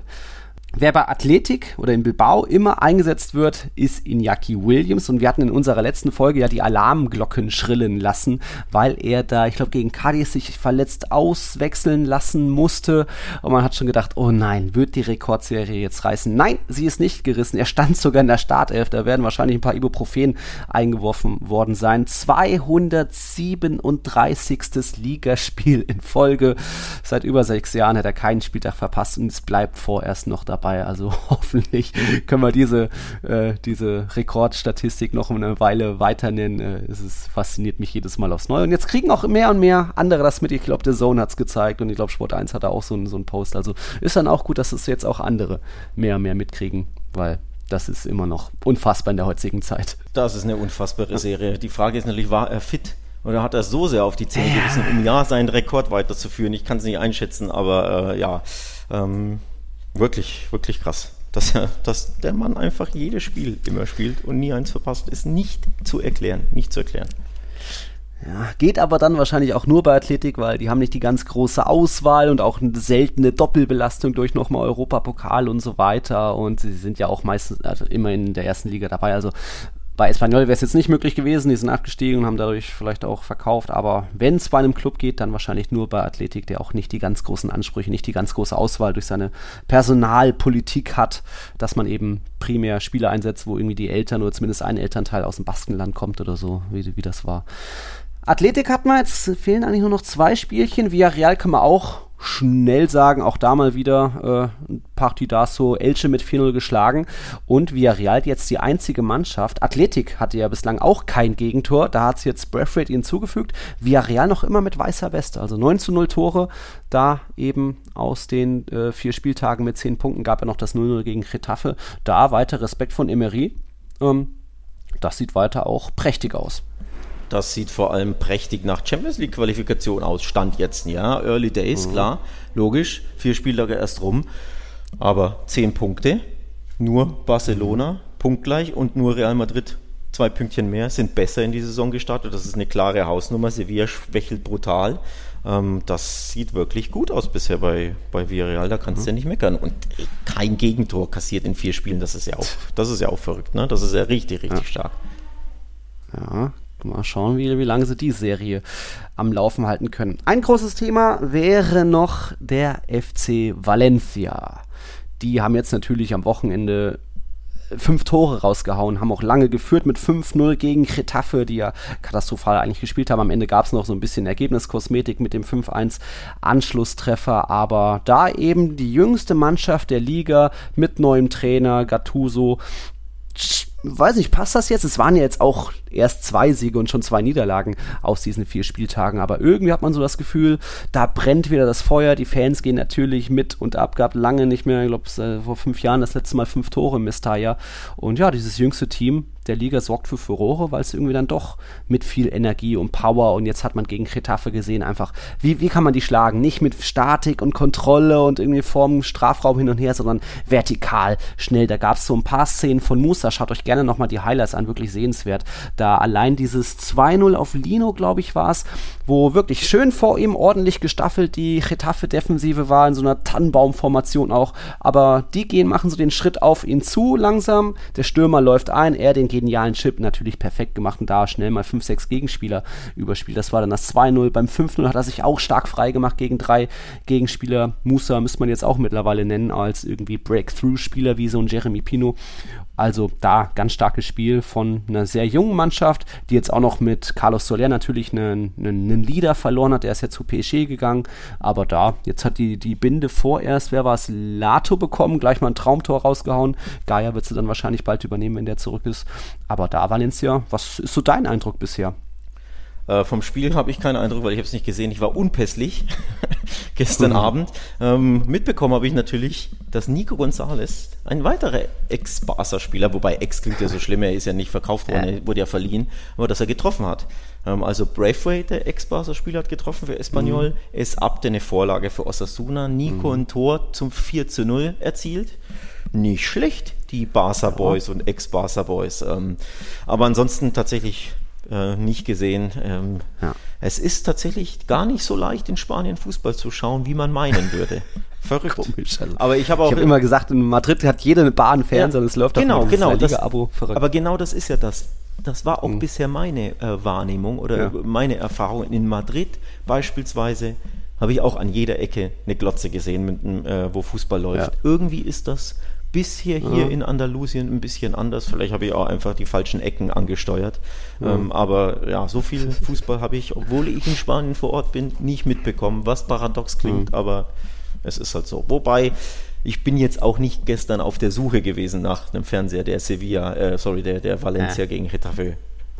Wer bei Athletik oder in Bilbao immer eingesetzt wird, ist Iñaki Williams. Und wir hatten in unserer letzten Folge ja die Alarmglocken schrillen lassen, weil er da, ich glaube, gegen Cadiz sich verletzt auswechseln lassen musste. Und man hat schon gedacht, oh nein, wird die Rekordserie jetzt reißen? Nein, sie ist nicht gerissen. Er stand sogar in der Startelf. Da werden wahrscheinlich ein paar Ibuprofen eingeworfen worden sein. 237. Ligaspiel in Folge. Seit über sechs Jahren hat er keinen Spieltag verpasst und es bleibt vorerst noch dabei dabei. Also hoffentlich können wir diese, äh, diese Rekordstatistik noch eine Weile weiter nennen. Äh, es ist, fasziniert mich jedes Mal aufs Neue. Und jetzt kriegen auch mehr und mehr andere das mit. Ich glaube, der Zone hat es gezeigt und ich glaube, Sport 1 hat da auch so, so einen Post. Also ist dann auch gut, dass es jetzt auch andere mehr und mehr mitkriegen, weil das ist immer noch unfassbar in der heutigen Zeit. Das ist eine unfassbare Serie. Die Frage ist natürlich, war er fit? Oder hat er so sehr auf die Zähne ja. gebissen, um ja seinen Rekord weiterzuführen? Ich kann es nicht einschätzen, aber äh, ja, ähm, Wirklich, wirklich krass. Dass, er, dass der Mann einfach jedes Spiel immer spielt und nie eins verpasst, ist nicht zu erklären. Nicht zu erklären. Ja, geht aber dann wahrscheinlich auch nur bei Athletik, weil die haben nicht die ganz große Auswahl und auch eine seltene Doppelbelastung durch nochmal Europapokal und so weiter. Und sie sind ja auch meistens also immer in der ersten Liga dabei. Also bei Espanyol wäre es jetzt nicht möglich gewesen, die sind abgestiegen und haben dadurch vielleicht auch verkauft, aber wenn es bei einem Club geht, dann wahrscheinlich nur bei Athletik, der auch nicht die ganz großen Ansprüche, nicht die ganz große Auswahl durch seine Personalpolitik hat, dass man eben primär Spieler einsetzt, wo irgendwie die Eltern oder zumindest ein Elternteil aus dem Baskenland kommt oder so, wie, wie das war. Athletik hat man, jetzt fehlen eigentlich nur noch zwei Spielchen. Villarreal kann man auch schnell sagen, auch da mal wieder äh, Partidaso Elche mit 4-0 geschlagen und Villarreal jetzt die einzige Mannschaft. Athletik hatte ja bislang auch kein Gegentor, da hat es jetzt Braithwaite hinzugefügt. Villarreal noch immer mit weißer Weste, also 9 zu 0 Tore, da eben aus den äh, vier Spieltagen mit 10 Punkten gab er noch das 0-0 gegen Getafe. Da weiter Respekt von Emery. Ähm, das sieht weiter auch prächtig aus. Das sieht vor allem prächtig nach Champions League Qualifikation aus. Stand jetzt, ja. Early Days, mhm. klar. Logisch. Vier Spieltage erst rum. Aber zehn Punkte. Nur Barcelona, mhm. punktgleich. Und nur Real Madrid, zwei Pünktchen mehr, sind besser in die Saison gestartet. Das ist eine klare Hausnummer. Sevilla schwächelt brutal. Ähm, das sieht wirklich gut aus bisher bei, bei Villarreal. Da kannst mhm. du ja nicht meckern. Und kein Gegentor kassiert in vier Spielen. Das ist ja auch, das ist ja auch verrückt. Ne? Das ist ja richtig, richtig ja. stark. Ja, Mal schauen, wie, wie lange sie die Serie am Laufen halten können. Ein großes Thema wäre noch der FC Valencia. Die haben jetzt natürlich am Wochenende fünf Tore rausgehauen, haben auch lange geführt mit 5-0 gegen Getafe, die ja katastrophal eigentlich gespielt haben. Am Ende gab es noch so ein bisschen Ergebniskosmetik mit dem 5-1 Anschlusstreffer, aber da eben die jüngste Mannschaft der Liga mit neuem Trainer Gattuso weiß nicht, passt das jetzt? Es waren ja jetzt auch erst zwei Siege und schon zwei Niederlagen aus diesen vier Spieltagen, aber irgendwie hat man so das Gefühl, da brennt wieder das Feuer, die Fans gehen natürlich mit und ab, gab lange nicht mehr, ich glaube, vor fünf Jahren das letzte Mal fünf Tore im Mestalla und ja, dieses jüngste Team der Liga sorgt für Furore, weil es irgendwie dann doch mit viel Energie und Power und jetzt hat man gegen Getafe gesehen einfach, wie, wie kann man die schlagen? Nicht mit Statik und Kontrolle und irgendwie vorm Strafraum hin und her, sondern vertikal, schnell. Da gab es so ein paar Szenen von Musa, schaut euch gerne nochmal die Highlights an, wirklich sehenswert. Da allein dieses 2-0 auf Lino, glaube ich, war es, wo wirklich schön vor ihm ordentlich gestaffelt die Getafe-Defensive war, in so einer Tannenbaumformation auch, aber die gehen, machen so den Schritt auf ihn zu langsam, der Stürmer läuft ein, er den genialen Chip natürlich perfekt gemacht und da schnell mal 5, 6 Gegenspieler überspielt. Das war dann das 2-0. Beim 5-0 hat er sich auch stark frei gemacht gegen drei Gegenspieler. Musa müsste man jetzt auch mittlerweile nennen als irgendwie Breakthrough-Spieler wie so ein Jeremy Pino. Also da ganz starkes Spiel von einer sehr jungen Mannschaft, die jetzt auch noch mit Carlos Soler natürlich einen, einen, Leader verloren hat. Der ist ja zu PSG gegangen. Aber da, jetzt hat die, die Binde vorerst, wer war es, Lato bekommen, gleich mal ein Traumtor rausgehauen. Gaia wird sie dann wahrscheinlich bald übernehmen, wenn der zurück ist. Aber da, Valencia, was ist so dein Eindruck bisher? Äh, vom Spiel habe ich keinen Eindruck, weil ich habe es nicht gesehen. Ich war unpässlich gestern mhm. Abend. Ähm, mitbekommen habe ich natürlich, dass Nico Gonzalez, ein weiterer Ex-Barca-Spieler, wobei Ex klingt ja so schlimm, er ist ja nicht verkauft worden, er wurde ja verliehen, aber dass er getroffen hat. Ähm, also Braithwaite, der Ex-Barca-Spieler, hat getroffen für Espanyol. Mhm. Es abte eine Vorlage für Osasuna. Nico mhm. ein Tor zum 4 zu 0 erzielt. Nicht schlecht, die Barca Boys und Ex-Barca Boys. Ähm, aber ansonsten tatsächlich äh, nicht gesehen. Ähm, ja. Es ist tatsächlich gar nicht so leicht, in Spanien Fußball zu schauen, wie man meinen würde. Verrückt. Komisch, also. Aber ich habe auch. Ich habe immer gesagt, in Madrid hat jeder eine Bahn Fernseher ja, es läuft genau, genau, das, Abo. Verrückt. Aber genau das ist ja das. Das war auch mhm. bisher meine äh, Wahrnehmung oder ja. meine Erfahrung. In Madrid beispielsweise habe ich auch an jeder Ecke eine Glotze gesehen, mit, äh, wo Fußball läuft. Ja. Irgendwie ist das bisher hier ja. in Andalusien ein bisschen anders. Vielleicht habe ich auch einfach die falschen Ecken angesteuert. Ja. Ähm, aber ja, so viel Fußball habe ich, obwohl ich in Spanien vor Ort bin, nicht mitbekommen, was paradox klingt, ja. aber es ist halt so. Wobei, ich bin jetzt auch nicht gestern auf der Suche gewesen nach einem Fernseher, der Sevilla, äh, sorry, der, der Valencia gegen Getafe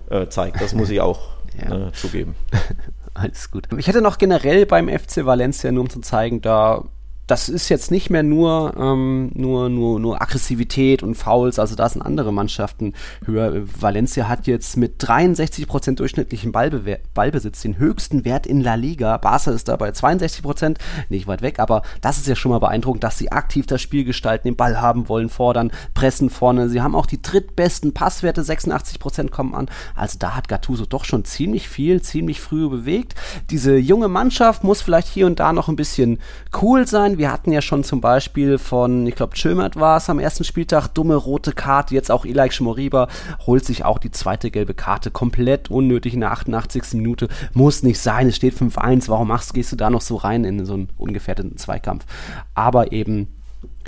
äh, zeigt. Das muss ich auch äh, zugeben. Alles gut. Ich hätte noch generell beim FC Valencia, nur um zu zeigen, da das ist jetzt nicht mehr nur, ähm, nur, nur, nur Aggressivität und Fouls, also da sind andere Mannschaften höher. Valencia hat jetzt mit 63% durchschnittlichen Ballbewer Ballbesitz den höchsten Wert in La Liga. Barca ist da bei 62%, nicht weit weg, aber das ist ja schon mal beeindruckend, dass sie aktiv das Spiel gestalten, den Ball haben wollen, fordern, pressen vorne. Sie haben auch die drittbesten Passwerte, 86% kommen an. Also da hat Gattuso doch schon ziemlich viel, ziemlich früh bewegt. Diese junge Mannschaft muss vielleicht hier und da noch ein bisschen cool sein wir hatten ja schon zum Beispiel von, ich glaube, Chömert war es am ersten Spieltag, dumme rote Karte, jetzt auch Ilaik Schmoriba holt sich auch die zweite gelbe Karte, komplett unnötig in der 88. Minute, muss nicht sein, es steht 5-1, warum machst, gehst du da noch so rein in so einen ungefährdeten Zweikampf? Aber eben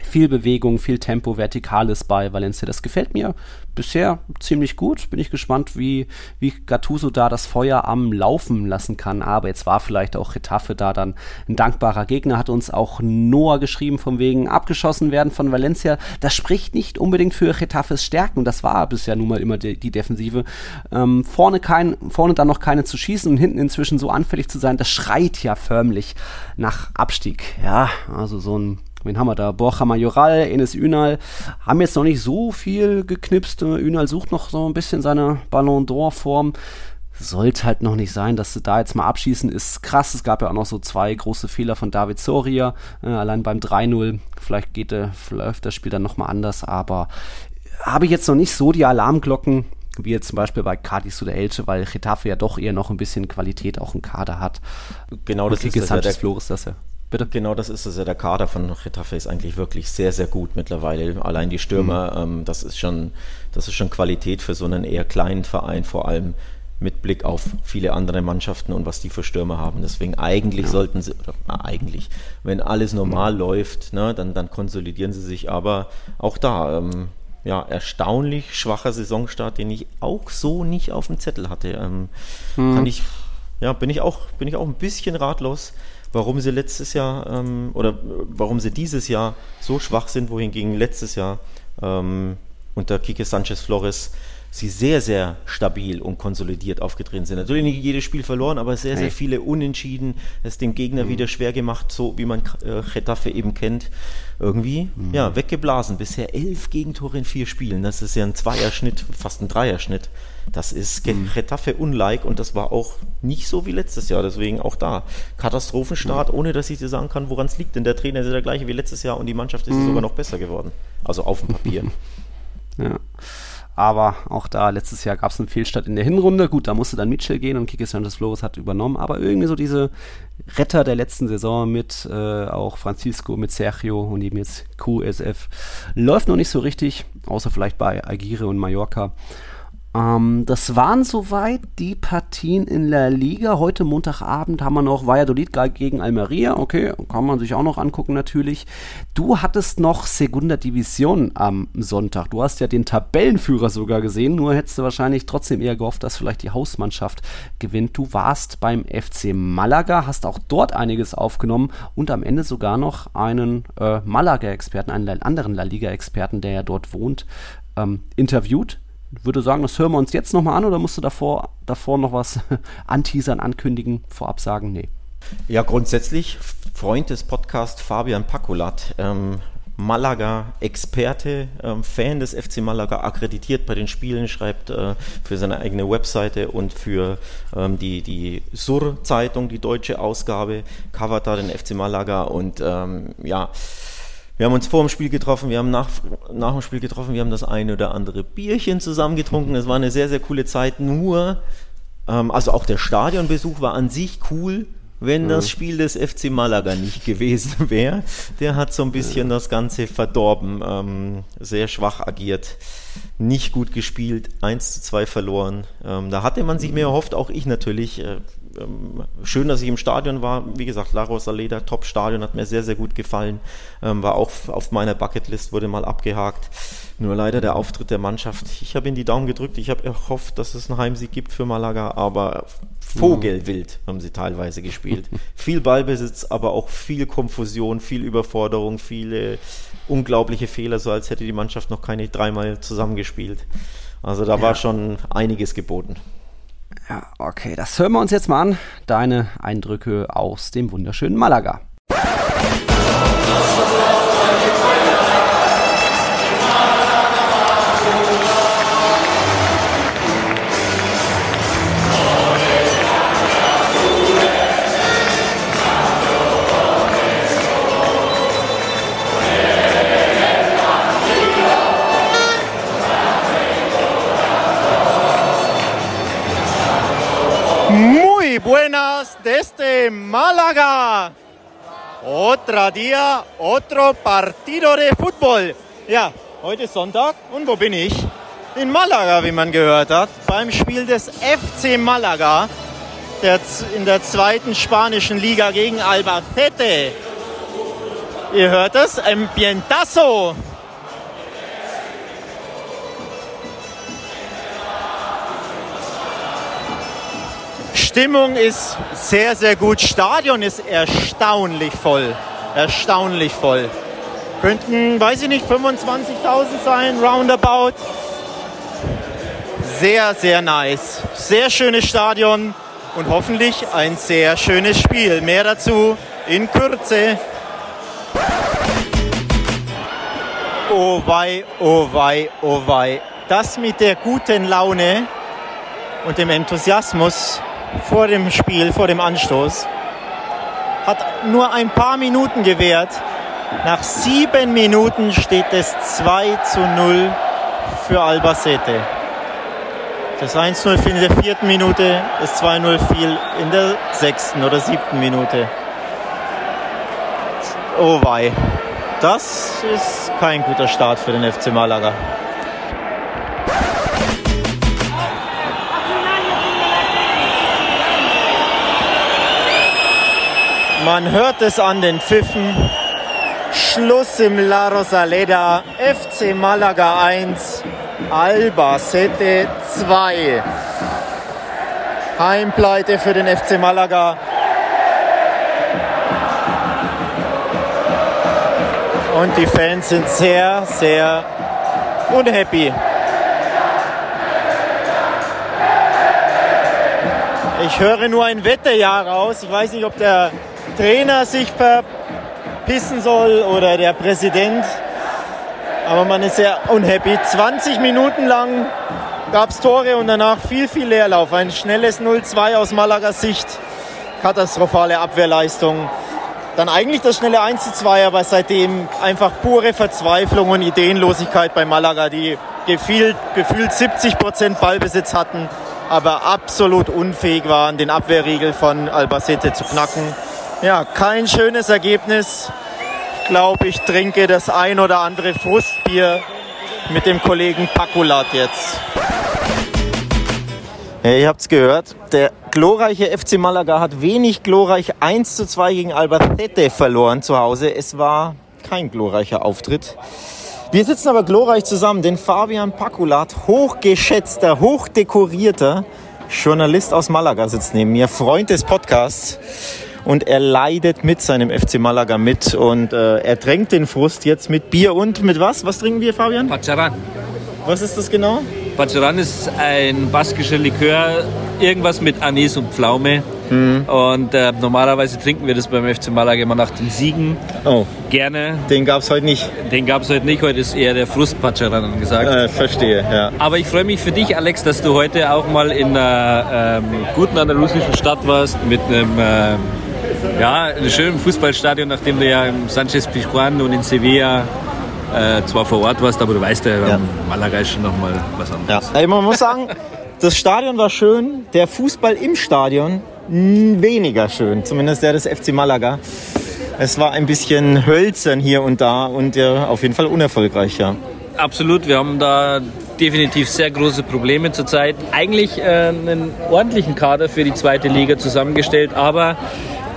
viel Bewegung, viel Tempo, Vertikales bei Valencia. Das gefällt mir bisher ziemlich gut. Bin ich gespannt, wie, wie Gattuso da das Feuer am Laufen lassen kann. Aber jetzt war vielleicht auch Retafe da dann ein dankbarer Gegner. Hat uns auch Noah geschrieben, von wegen abgeschossen werden von Valencia. Das spricht nicht unbedingt für Retafes Stärken. Das war bisher nun mal immer die, die Defensive. Ähm, vorne, kein, vorne dann noch keine zu schießen und hinten inzwischen so anfällig zu sein, das schreit ja förmlich nach Abstieg. Ja, also so ein Wen haben wir da? Borja Majoral, Enes Ünal haben jetzt noch nicht so viel geknipst. Ünal sucht noch so ein bisschen seine Ballon d'Or-Form. Sollte halt noch nicht sein, dass sie da jetzt mal abschießen, ist krass. Es gab ja auch noch so zwei große Fehler von David Soria, äh, allein beim 3-0. Vielleicht geht, äh, läuft das Spiel dann nochmal anders, aber habe ich jetzt noch nicht so die Alarmglocken, wie jetzt zum Beispiel bei Cadiz oder Elche, weil Getafe ja doch eher noch ein bisschen Qualität auch im Kader hat. Genau, das ist das ja der, Flores das ja. Bitte? Genau, das ist es ja. Der Kader von Retafe ist eigentlich wirklich sehr, sehr gut mittlerweile. Allein die Stürmer, mhm. ähm, das ist schon, das ist schon Qualität für so einen eher kleinen Verein, vor allem mit Blick auf viele andere Mannschaften und was die für Stürmer haben. Deswegen eigentlich ja. sollten sie, oder na, eigentlich, wenn alles normal mhm. läuft, ne, dann, dann konsolidieren sie sich. Aber auch da, ähm, ja, erstaunlich schwacher Saisonstart, den ich auch so nicht auf dem Zettel hatte. Ähm, mhm. Kann ich, ja, bin ich auch, bin ich auch ein bisschen ratlos warum sie letztes Jahr ähm, oder warum sie dieses Jahr so schwach sind, wohingegen letztes Jahr ähm, unter Kike Sanchez Flores sie sehr, sehr stabil und konsolidiert aufgetreten sind. Natürlich nicht jedes Spiel verloren, aber sehr, sehr viele Unentschieden, es dem Gegner mhm. wieder schwer gemacht, so wie man äh, Getafe eben kennt. Irgendwie, mhm. ja, weggeblasen. Bisher elf Gegentore in vier Spielen. Das ist ja ein Zweierschnitt, fast ein Dreierschnitt. Das ist mhm. Getafe unlike und das war auch nicht so wie letztes Jahr. Deswegen auch da Katastrophenstart, mhm. ohne dass ich dir sagen kann, woran es liegt. Denn der Trainer ist ja der gleiche wie letztes Jahr und die Mannschaft ist mhm. sogar noch besser geworden. Also auf dem Papier. ja. Aber auch da, letztes Jahr gab es einen Fehlstart in der Hinrunde. Gut, da musste dann Mitchell gehen und Kike Sanchez Flores hat übernommen. Aber irgendwie so diese Retter der letzten Saison mit äh, auch Francisco, mit Sergio und eben jetzt QSF läuft noch nicht so richtig. Außer vielleicht bei Agire und Mallorca. Ähm, das waren soweit die Partien in La Liga. Heute Montagabend haben wir noch Valladolid gegen Almeria. Okay, kann man sich auch noch angucken natürlich. Du hattest noch Segunda Division am Sonntag. Du hast ja den Tabellenführer sogar gesehen, nur hättest du wahrscheinlich trotzdem eher gehofft, dass vielleicht die Hausmannschaft gewinnt. Du warst beim FC Malaga, hast auch dort einiges aufgenommen und am Ende sogar noch einen äh, Malaga-Experten, einen anderen La Liga-Experten, der ja dort wohnt, ähm, interviewt würde sagen, das hören wir uns jetzt nochmal an oder musst du davor, davor noch was anteasern, ankündigen, vorab sagen? Nee. Ja, grundsätzlich Freund des Podcasts Fabian Pakulat, ähm, Malaga-Experte, ähm, Fan des FC Malaga, akkreditiert bei den Spielen, schreibt äh, für seine eigene Webseite und für ähm, die, die Sur-Zeitung, die deutsche Ausgabe, covert da den FC Malaga und ähm, ja, wir haben uns vor dem Spiel getroffen, wir haben nach, nach dem Spiel getroffen, wir haben das eine oder andere Bierchen zusammen getrunken. Es war eine sehr, sehr coole Zeit. Nur, ähm, also auch der Stadionbesuch war an sich cool, wenn das Spiel des FC Malaga nicht gewesen wäre. Der hat so ein bisschen das Ganze verdorben, ähm, sehr schwach agiert, nicht gut gespielt, 1 zu 2 verloren. Ähm, da hatte man sich mehr erhofft, auch ich natürlich. Äh, ähm, schön, dass ich im Stadion war. Wie gesagt, La Rosaleda, Top-Stadion, hat mir sehr, sehr gut gefallen. Ähm, war auch auf meiner Bucketlist, wurde mal abgehakt. Nur leider der Auftritt der Mannschaft. Ich habe in die Daumen gedrückt. Ich habe erhofft, dass es einen Heimsieg gibt für Malaga, aber Vogelwild haben sie teilweise gespielt. viel Ballbesitz, aber auch viel Konfusion, viel Überforderung, viele unglaubliche Fehler, so als hätte die Mannschaft noch keine dreimal zusammengespielt. Also da ja. war schon einiges geboten. Ja, okay, das hören wir uns jetzt mal an. Deine Eindrücke aus dem wunderschönen Malaga. Desde Málaga. Otra día, otro partido de fútbol. Ja, heute ist Sonntag und wo bin ich? In Malaga, wie man gehört hat, beim Spiel des FC Malaga der, in der zweiten spanischen Liga gegen Albacete. Ihr hört es, Ambientazo. Stimmung ist sehr, sehr gut. Stadion ist erstaunlich voll. Erstaunlich voll. Könnten, weiß ich nicht, 25.000 sein, roundabout. Sehr, sehr nice. Sehr schönes Stadion und hoffentlich ein sehr schönes Spiel. Mehr dazu in Kürze. Oh wei, oh wei, oh wei. Das mit der guten Laune und dem Enthusiasmus vor dem Spiel, vor dem Anstoß, hat nur ein paar Minuten gewährt. Nach sieben Minuten steht es 2 zu 0 für Albacete. Das 1-0 fiel in der vierten Minute, das 2-0 fiel in der sechsten oder siebten Minute. Oh wei, das ist kein guter Start für den FC Malaga. Man hört es an den Pfiffen. Schluss im La Rosaleda. FC Malaga 1, Albacete 2. Heimpleite für den FC Malaga. Und die Fans sind sehr, sehr unhappy. Ich höre nur ein Wetterjahr raus. Ich weiß nicht, ob der Trainer sich verpissen soll oder der Präsident. Aber man ist sehr unhappy. 20 Minuten lang gab es Tore und danach viel, viel Leerlauf. Ein schnelles 0-2 aus Malagas Sicht. Katastrophale Abwehrleistung. Dann eigentlich das schnelle 1-2, aber seitdem einfach pure Verzweiflung und Ideenlosigkeit bei Malaga, die gefühlt, gefühlt 70 Prozent Ballbesitz hatten, aber absolut unfähig waren, den Abwehrriegel von Albacete zu knacken. Ja, kein schönes Ergebnis. Ich glaube, ich trinke das ein oder andere Frustbier mit dem Kollegen Pakulat jetzt. Ja, ihr es gehört, der glorreiche FC Malaga hat wenig glorreich 1 zu 2 gegen Albacete verloren zu Hause. Es war kein glorreicher Auftritt. Wir sitzen aber glorreich zusammen, denn Fabian Pakulat, hochgeschätzter, hochdekorierter Journalist aus Malaga, sitzt neben mir, Freund des Podcasts und er leidet mit seinem FC Malaga mit und äh, er tränkt den Frust jetzt mit Bier und mit was? Was trinken wir, Fabian? Pacharan. Was ist das genau? Pacharan ist ein baskischer Likör, irgendwas mit Anis und Pflaume. Mhm. Und äh, normalerweise trinken wir das beim FC Malaga immer nach den Siegen. Oh. Gerne. Den gab es heute nicht. Den gab es heute nicht. Heute ist eher der Frustpacharan angesagt. Äh, verstehe, ja. Aber ich freue mich für dich, Alex, dass du heute auch mal in einer ähm, guten andalusischen Stadt warst mit einem ähm, ja, ein schönes Fußballstadion, nachdem du ja im Sanchez Pizjuan und in Sevilla äh, zwar vor Ort warst, aber du weißt ja, ja. Malaga ist schon nochmal was anderes. Ja. Man muss sagen, das Stadion war schön, der Fußball im Stadion weniger schön, zumindest der des FC Malaga. Es war ein bisschen hölzern hier und da und ja, auf jeden Fall unerfolgreich, ja. Absolut, wir haben da definitiv sehr große Probleme zurzeit. Eigentlich äh, einen ordentlichen Kader für die zweite Liga zusammengestellt, aber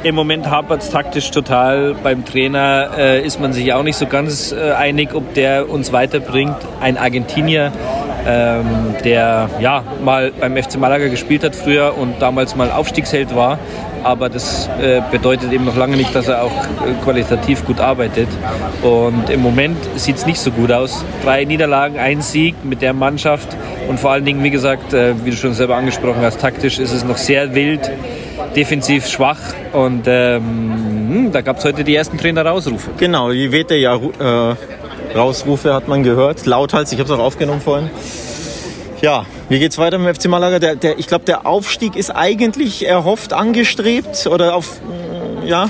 im Moment hapert es taktisch total. Beim Trainer äh, ist man sich auch nicht so ganz äh, einig, ob der uns weiterbringt. Ein Argentinier, ähm, der ja mal beim FC Malaga gespielt hat früher und damals mal Aufstiegsheld war. Aber das äh, bedeutet eben noch lange nicht, dass er auch äh, qualitativ gut arbeitet. Und im Moment sieht es nicht so gut aus. Drei Niederlagen, ein Sieg mit der Mannschaft und vor allen Dingen, wie gesagt, äh, wie du schon selber angesprochen hast, taktisch ist es noch sehr wild defensiv schwach und ähm, hm, da gab es heute die ersten Trainer-Rausrufe. Genau, die Wete ja äh, Rausrufe hat man gehört, lauthals, ich habe es auch aufgenommen vorhin. Ja, wie geht's weiter mit dem FC Malaga? Der, der, ich glaube, der Aufstieg ist eigentlich erhofft, angestrebt oder auf, ja,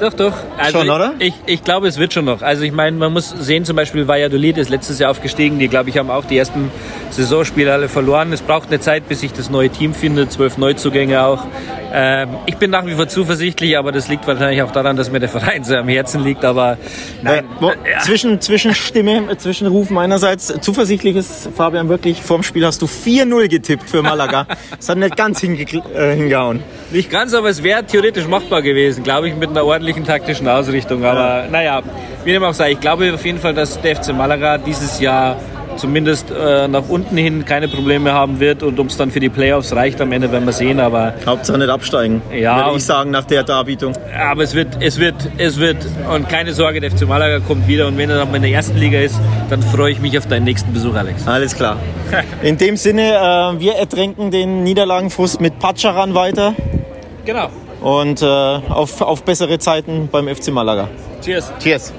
doch, doch. Also schon, oder? Ich, ich, ich glaube, es wird schon noch. Also ich meine, man muss sehen, zum Beispiel Valladolid ist letztes Jahr aufgestiegen. Die, glaube ich, haben auch die ersten Saisonspiele alle verloren. Es braucht eine Zeit, bis sich das neue Team findet. Zwölf Neuzugänge auch. Ähm, ich bin nach wie vor zuversichtlich, aber das liegt wahrscheinlich auch daran, dass mir der Verein sehr am Herzen liegt. Aber nein. Äh, wo, ja. zwischen, Zwischenstimme, äh, Zwischenruf meinerseits. Zuversichtlich ist Fabian wirklich. Vorm Spiel hast du 4-0 getippt für Malaga. das hat nicht ganz äh, hingehauen. Nicht ganz, aber es wäre theoretisch machbar gewesen, glaube ich, mit einer ordentlichen ordentlichen taktischen Ausrichtung. Aber naja, wie dem auch sei, ich glaube auf jeden Fall, dass der FC Malaga dieses Jahr zumindest äh, nach unten hin keine Probleme haben wird und ob es dann für die Playoffs reicht am Ende werden wir sehen, aber Hauptsache nicht absteigen, ja, würde ich sagen nach der Darbietung. Aber es wird, es wird, es wird und keine Sorge, der FC Malaga kommt wieder und wenn er dann in der ersten Liga ist, dann freue ich mich auf deinen nächsten Besuch, Alex. Alles klar. In dem Sinne, äh, wir ertränken den Niederlagenfrust mit Patscharan weiter. Genau. Und äh, auf, auf bessere Zeiten beim FC Malaga. Cheers. Cheers.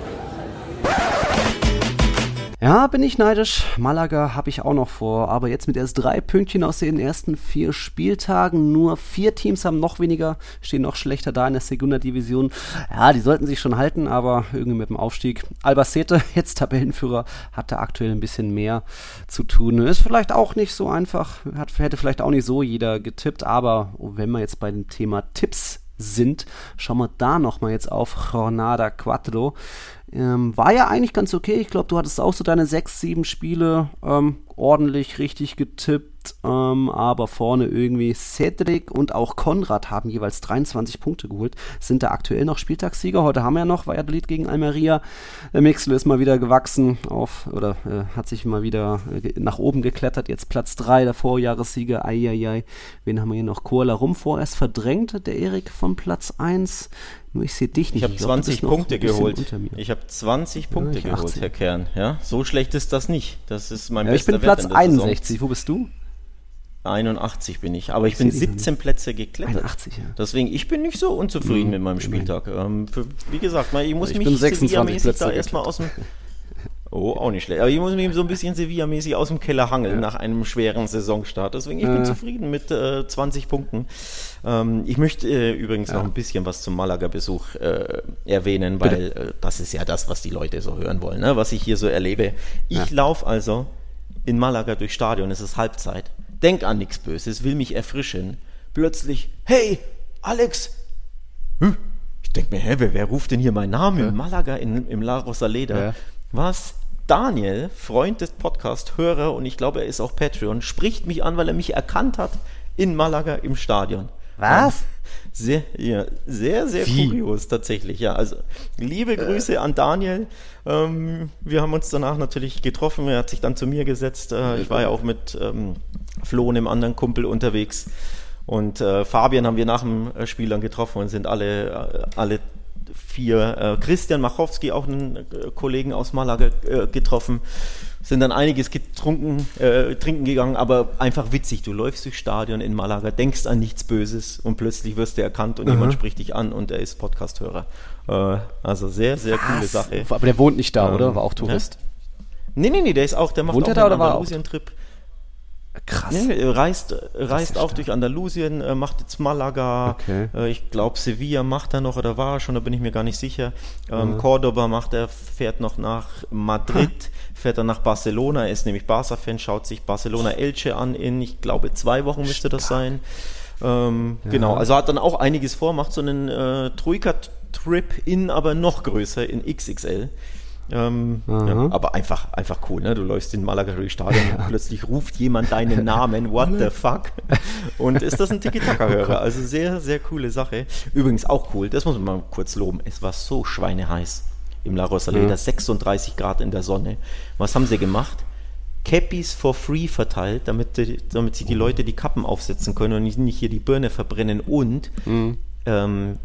Ja, bin ich neidisch. Malaga habe ich auch noch vor, aber jetzt mit erst drei Pünktchen aus den ersten vier Spieltagen. Nur vier Teams haben noch weniger, stehen noch schlechter da in der Segunda Division. Ja, die sollten sich schon halten, aber irgendwie mit dem Aufstieg. Albacete, jetzt Tabellenführer, hat da aktuell ein bisschen mehr zu tun. Ist vielleicht auch nicht so einfach, hat, hätte vielleicht auch nicht so jeder getippt, aber wenn wir jetzt bei dem Thema Tipps sind, schauen wir da nochmal jetzt auf Jornada Quattro. Ähm, war ja eigentlich ganz okay. Ich glaube, du hattest auch so deine sechs, sieben Spiele ähm, ordentlich richtig getippt. Ähm, aber vorne irgendwie Cedric und auch Konrad haben jeweils 23 Punkte geholt. Sind da aktuell noch Spieltagssieger. Heute haben wir ja noch Valladolid gegen Almeria. Der Mixel ist mal wieder gewachsen auf oder äh, hat sich mal wieder äh, nach oben geklettert. Jetzt Platz 3 der Vorjahressieger. Eieiei. Wen haben wir hier noch? Koala Rum vorerst verdrängt. Der Erik von Platz 1. Nur ich sehe dich nicht. Ich habe 20 Punkte geholt. Ich habe 20 Punkte ja, geholt, Herr Kern. Ja, so schlecht ist das nicht. Das ist mein ja, bester Ich bin Platz 61. Saison. Wo bist du? 81 bin ich, aber ich, ich bin 17 Plätze geklettert. 81, ja. Deswegen, ich bin nicht so unzufrieden mhm, mit meinem Spieltag. Ähm, für, wie gesagt, ich muss ich mich bin 26 Plätze da erstmal aus dem Oh, auch nicht schlecht. Aber ich muss mich so ein bisschen Sevilla-mäßig aus dem Keller hangeln ja. nach einem schweren Saisonstart. Deswegen, ich bin äh. zufrieden mit äh, 20 Punkten. Ähm, ich möchte äh, übrigens ja. noch ein bisschen was zum Malaga-Besuch äh, erwähnen, weil äh, das ist ja das, was die Leute so hören wollen, ne? was ich hier so erlebe. Ich ja. laufe also in Malaga durchs Stadion, es ist Halbzeit. Denk an nichts Böses, will mich erfrischen. Plötzlich, hey, Alex! Hm? Ich denke mir, hä, wer, wer, ruft denn hier meinen Namen? Ja. In Malaga, in, im La Rosaleda. Was? Daniel, Freund des Podcasts, Hörer und ich glaube, er ist auch Patreon, spricht mich an, weil er mich erkannt hat in Malaga im Stadion. Was? Sehr, ja, sehr, sehr Wie? kurios tatsächlich. Ja, also liebe äh. Grüße an Daniel. Ähm, wir haben uns danach natürlich getroffen. Er hat sich dann zu mir gesetzt. Äh, ich war ja auch mit ähm, Flo, einem anderen Kumpel, unterwegs. Und äh, Fabian haben wir nach dem Spiel dann getroffen und sind alle, äh, alle vier äh, Christian Machowski, auch einen äh, Kollegen aus Malaga, äh, getroffen. Sind dann einiges getrunken, äh, trinken gegangen, aber einfach witzig. Du läufst durchs Stadion in Malaga, denkst an nichts Böses und plötzlich wirst du erkannt und mhm. jemand spricht dich an und er ist Podcasthörer. Äh, also sehr, sehr Was? coole Sache. Aber der wohnt nicht da, ähm, oder? War auch Tourist? Ja. Nee, nee, nee, der ist auch, der macht Wohnt auch da, einen Andalusien-Trip. Krass. Nee, reist reist auch durch Andalusien, äh, macht jetzt Malaga, okay. äh, ich glaube Sevilla macht er noch oder war er schon, da bin ich mir gar nicht sicher. Ähm, mhm. Cordoba macht er, fährt noch nach Madrid, fährt dann nach Barcelona, er ist nämlich Barca-Fan, schaut sich Barcelona Elche an in, ich glaube, zwei Wochen müsste das sein. Ähm, ja. Genau, also hat dann auch einiges vor, macht so einen äh, Troika-Trip in, aber noch größer, in XXL. Ähm, ja, aber einfach, einfach cool, ne? Du läufst in Malaga durch Stadion und plötzlich ruft jemand deinen Namen, what the fuck? Und ist das ein Tiki-Taka-Hörer? Also sehr, sehr coole Sache. Übrigens auch cool, das muss man mal kurz loben. Es war so schweineheiß im La Rosaleda, ja. 36 Grad in der Sonne. Was haben sie gemacht? Cappies for free verteilt, damit, damit sich die Leute die Kappen aufsetzen können und nicht hier die Birne verbrennen und mhm. ähm,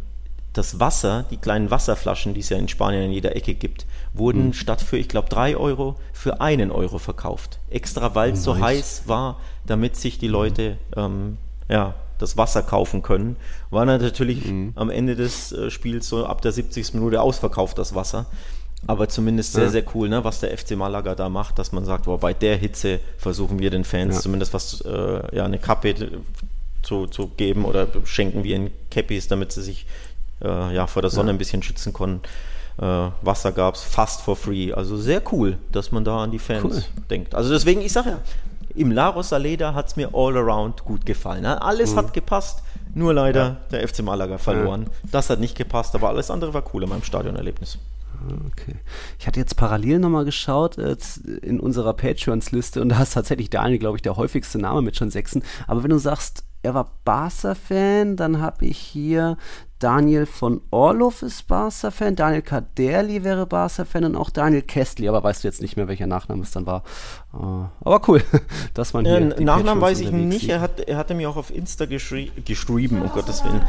das Wasser, die kleinen Wasserflaschen, die es ja in Spanien in jeder Ecke gibt, wurden mhm. statt für, ich glaube, drei Euro für einen Euro verkauft. Extra, weil es oh, so heiß war, damit sich die Leute ähm, ja, das Wasser kaufen können. War natürlich mhm. am Ende des äh, Spiels so ab der 70. Minute ausverkauft, das Wasser. Aber zumindest sehr, ja. sehr cool, ne, was der FC Malaga da macht, dass man sagt, boah, bei der Hitze versuchen wir den Fans ja. zumindest was, äh, ja, eine Kappe zu, zu geben oder schenken wir ihnen Cappies, damit sie sich äh, ja, vor der Sonne ja. ein bisschen schützen konnten. Äh, Wasser gab es fast for free. Also sehr cool, dass man da an die Fans cool. denkt. Also deswegen, ich sage ja, im La Rosaleda hat es mir all around gut gefallen. Ne? Alles mhm. hat gepasst, nur leider ja. der FC Malaga verloren. Ja. Das hat nicht gepasst, aber alles andere war cool in meinem Stadionerlebnis. Okay. Ich hatte jetzt parallel nochmal geschaut äh, in unserer Patreons-Liste und da ist tatsächlich Daniel, glaube ich, der häufigste Name mit schon sechsen. Aber wenn du sagst, er war Barca-Fan, dann habe ich hier Daniel von Orloff ist Barca-Fan, Daniel Kaderli wäre Barca-Fan und auch Daniel Kestli, aber weißt du jetzt nicht mehr, welcher Nachname es dann war. Uh, aber cool, dass man hier. Äh, Nachnamen weiß ich nicht, er, hat, er hatte mir auch auf Insta geschri geschrieben, um Gottes Willen.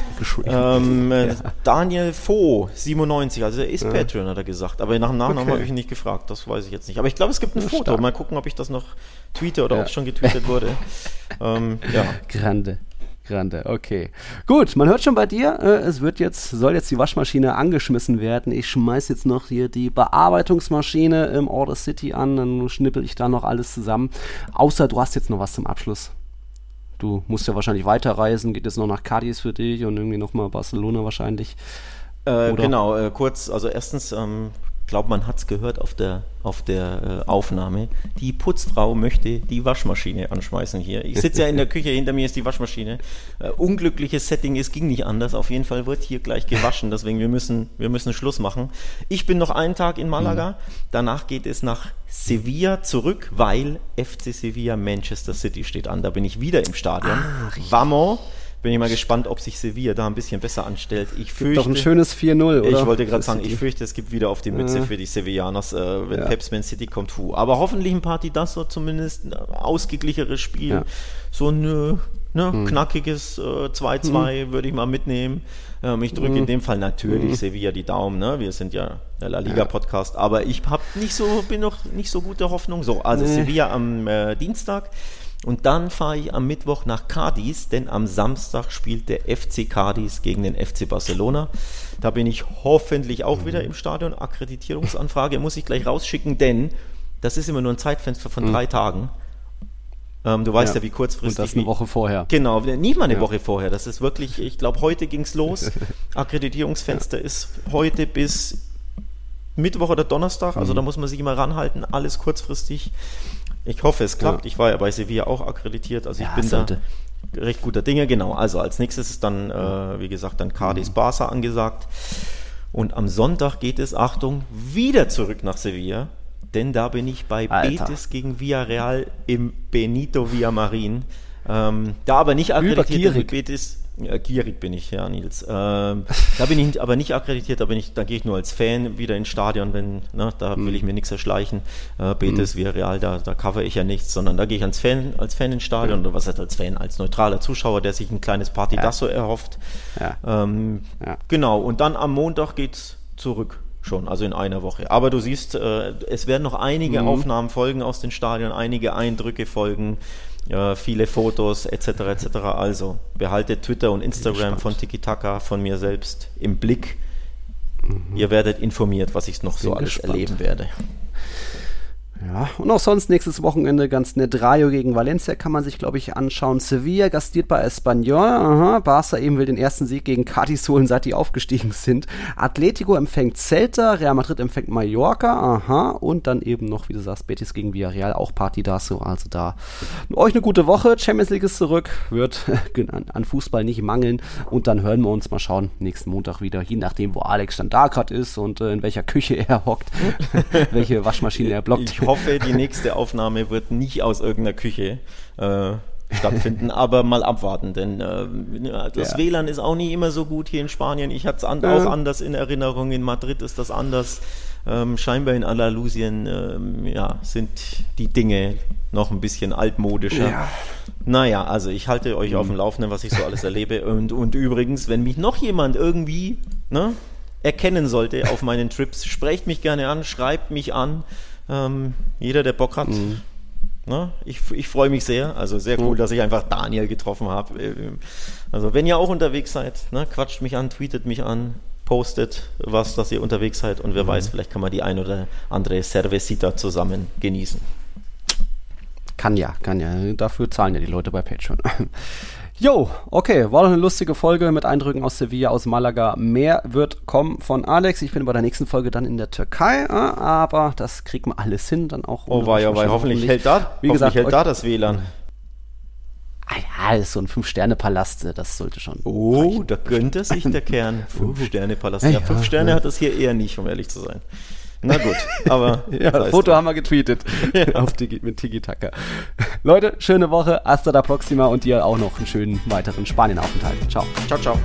Ähm, äh, ja. Daniel Fo, 97, also er ist ja. Patreon, hat er gesagt, aber nach dem Nachnamen okay. habe ich ihn nicht gefragt, das weiß ich jetzt nicht. Aber ich glaube, es gibt ein Foto, stark. mal gucken, ob ich das noch tweete oder ja. ob es schon getweetet wurde. ähm, ja. Grande. Grande, okay. Gut, man hört schon bei dir, äh, es wird jetzt, soll jetzt die Waschmaschine angeschmissen werden. Ich schmeiß jetzt noch hier die Bearbeitungsmaschine im Order City an, dann schnippel ich da noch alles zusammen. Außer du hast jetzt noch was zum Abschluss. Du musst ja wahrscheinlich weiterreisen, geht jetzt noch nach Cadiz für dich und irgendwie nochmal Barcelona wahrscheinlich. Äh, genau, äh, kurz, also erstens ähm, glaube, man hat es gehört auf der, auf der äh, Aufnahme. Die Putzfrau möchte die Waschmaschine anschmeißen hier. Ich sitze ja in der Küche, hinter mir ist die Waschmaschine. Äh, unglückliches Setting, es ging nicht anders. Auf jeden Fall wird hier gleich gewaschen, deswegen wir müssen, wir müssen Schluss machen. Ich bin noch einen Tag in Malaga, mhm. danach geht es nach Sevilla zurück, weil FC Sevilla Manchester City steht an. Da bin ich wieder im Stadion. Ah, Vamos! Bin ich mal gespannt, ob sich Sevilla da ein bisschen besser anstellt. Ich fürchte, doch ein schönes 4-0, oder? Ich wollte gerade sagen, ich fürchte, es gibt wieder auf die Mütze ja. für die Sevillanos, äh, wenn ja. Peps Man City kommt. Hu. Aber hoffentlich ein Partidasso zumindest, ein ausgeglicheres Spiel. Ja. So ein äh, ne, hm. knackiges äh, 2-2 hm. würde ich mal mitnehmen. Ähm, ich drücke hm. in dem Fall natürlich hm. Sevilla die Daumen. Ne? Wir sind ja der La Liga Podcast, aber ich hab nicht so, bin noch nicht so gute Hoffnung. So, also. Sevilla am äh, Dienstag. Und dann fahre ich am Mittwoch nach Cadiz, denn am Samstag spielt der FC Cadiz gegen den FC Barcelona. Da bin ich hoffentlich auch wieder im Stadion. Akkreditierungsanfrage muss ich gleich rausschicken, denn das ist immer nur ein Zeitfenster von mhm. drei Tagen. Ähm, du weißt ja. ja, wie kurzfristig. Und das eine Woche vorher. Genau, nicht mal eine ja. Woche vorher. Das ist wirklich, ich glaube, heute ging es los. Akkreditierungsfenster ja. ist heute bis Mittwoch oder Donnerstag. Also mhm. da muss man sich immer ranhalten. Alles kurzfristig. Ich hoffe, es klappt. Ja. Ich war ja bei Sevilla auch akkreditiert, also ich bin sollte. da recht guter Dinge. Genau, also als nächstes ist dann, äh, wie gesagt, dann Cadiz mhm. Barca angesagt. Und am Sonntag geht es, Achtung, wieder zurück nach Sevilla, denn da bin ich bei Alter. Betis gegen Villarreal im Benito Villamarin. Ähm, da aber nicht akkreditiert mit Betis. Ja, gierig bin ich, ja, Nils. Ähm, da bin ich aber nicht akkreditiert, da, bin ich, da gehe ich nur als Fan wieder ins Stadion, wenn, ne, da will mhm. ich mir nichts erschleichen. Äh, Betis, mhm. Real, da, da cover ich ja nichts, sondern da gehe ich als Fan, als Fan ins Stadion, oder was heißt als Fan, als neutraler Zuschauer, der sich ein kleines Partidasso ja. erhofft. Ja. Ähm, ja. Genau, und dann am Montag geht's zurück schon, also in einer Woche. Aber du siehst, äh, es werden noch einige mhm. Aufnahmen folgen aus den Stadien, einige Eindrücke folgen äh, viele Fotos etc. etc. Also behaltet Twitter und Instagram von Tiki Taka, von mir selbst im Blick. Mhm. Ihr werdet informiert, was ich noch Bin so alles gespannt. erleben werde. Ja, und auch sonst nächstes Wochenende ganz nett. Rayo gegen Valencia kann man sich, glaube ich, anschauen. Sevilla gastiert bei Espanyol. Aha. Barca eben will den ersten Sieg gegen Cadiz holen, seit die aufgestiegen sind. Atletico empfängt Celta, Real Madrid empfängt Mallorca. Aha. Und dann eben noch, wie du sagst, Betis gegen Villarreal, auch Partidaso. Also da euch eine gute Woche. Champions League ist zurück. Wird an Fußball nicht mangeln. Und dann hören wir uns mal schauen, nächsten Montag wieder, je nachdem, wo Alex dann da gerade ist und äh, in welcher Küche er hockt, welche Waschmaschine er blockt. Ich hoffe, die nächste Aufnahme wird nicht aus irgendeiner Küche äh, stattfinden, aber mal abwarten, denn äh, das ja. WLAN ist auch nie immer so gut hier in Spanien. Ich hatte es an, auch anders in Erinnerung. In Madrid ist das anders. Ähm, scheinbar in Andalusien ähm, ja, sind die Dinge noch ein bisschen altmodischer. Ja. Naja, also ich halte euch mhm. auf dem Laufenden, was ich so alles erlebe. Und, und übrigens, wenn mich noch jemand irgendwie ne, erkennen sollte auf meinen Trips, sprecht mich gerne an, schreibt mich an. Ähm, jeder, der Bock hat. Mhm. Ne? Ich, ich freue mich sehr. Also sehr cool, mhm. dass ich einfach Daniel getroffen habe. Also wenn ihr auch unterwegs seid, ne, quatscht mich an, tweetet mich an, postet was, dass ihr unterwegs seid und wer mhm. weiß, vielleicht kann man die ein oder andere Cervecita zusammen genießen. Kann ja, kann ja. Dafür zahlen ja die Leute bei Patreon. Jo, okay, war doch eine lustige Folge mit Eindrücken aus Sevilla, aus Malaga. Mehr wird kommen von Alex. Ich bin bei der nächsten Folge dann in der Türkei, äh, aber das kriegt man alles hin, dann auch. Oh, war ja, weil hoffentlich hält da, wie gesagt, hält da das WLAN. Ah ja, das ist so ein Fünf-Sterne-Palast, das sollte schon. Oh, reichen. da könnte sich der Kern. Fünf-Sterne-Palast. Ja, fünf Sterne hat das hier eher nicht, um ehrlich zu sein. Na gut, aber. ja, Foto haben wir getweetet ja. auf Digi, mit Tiki Taka. Leute, schöne Woche, hasta la próxima und dir auch noch einen schönen weiteren Spanien-Aufenthalt. Ciao. Ciao, ciao.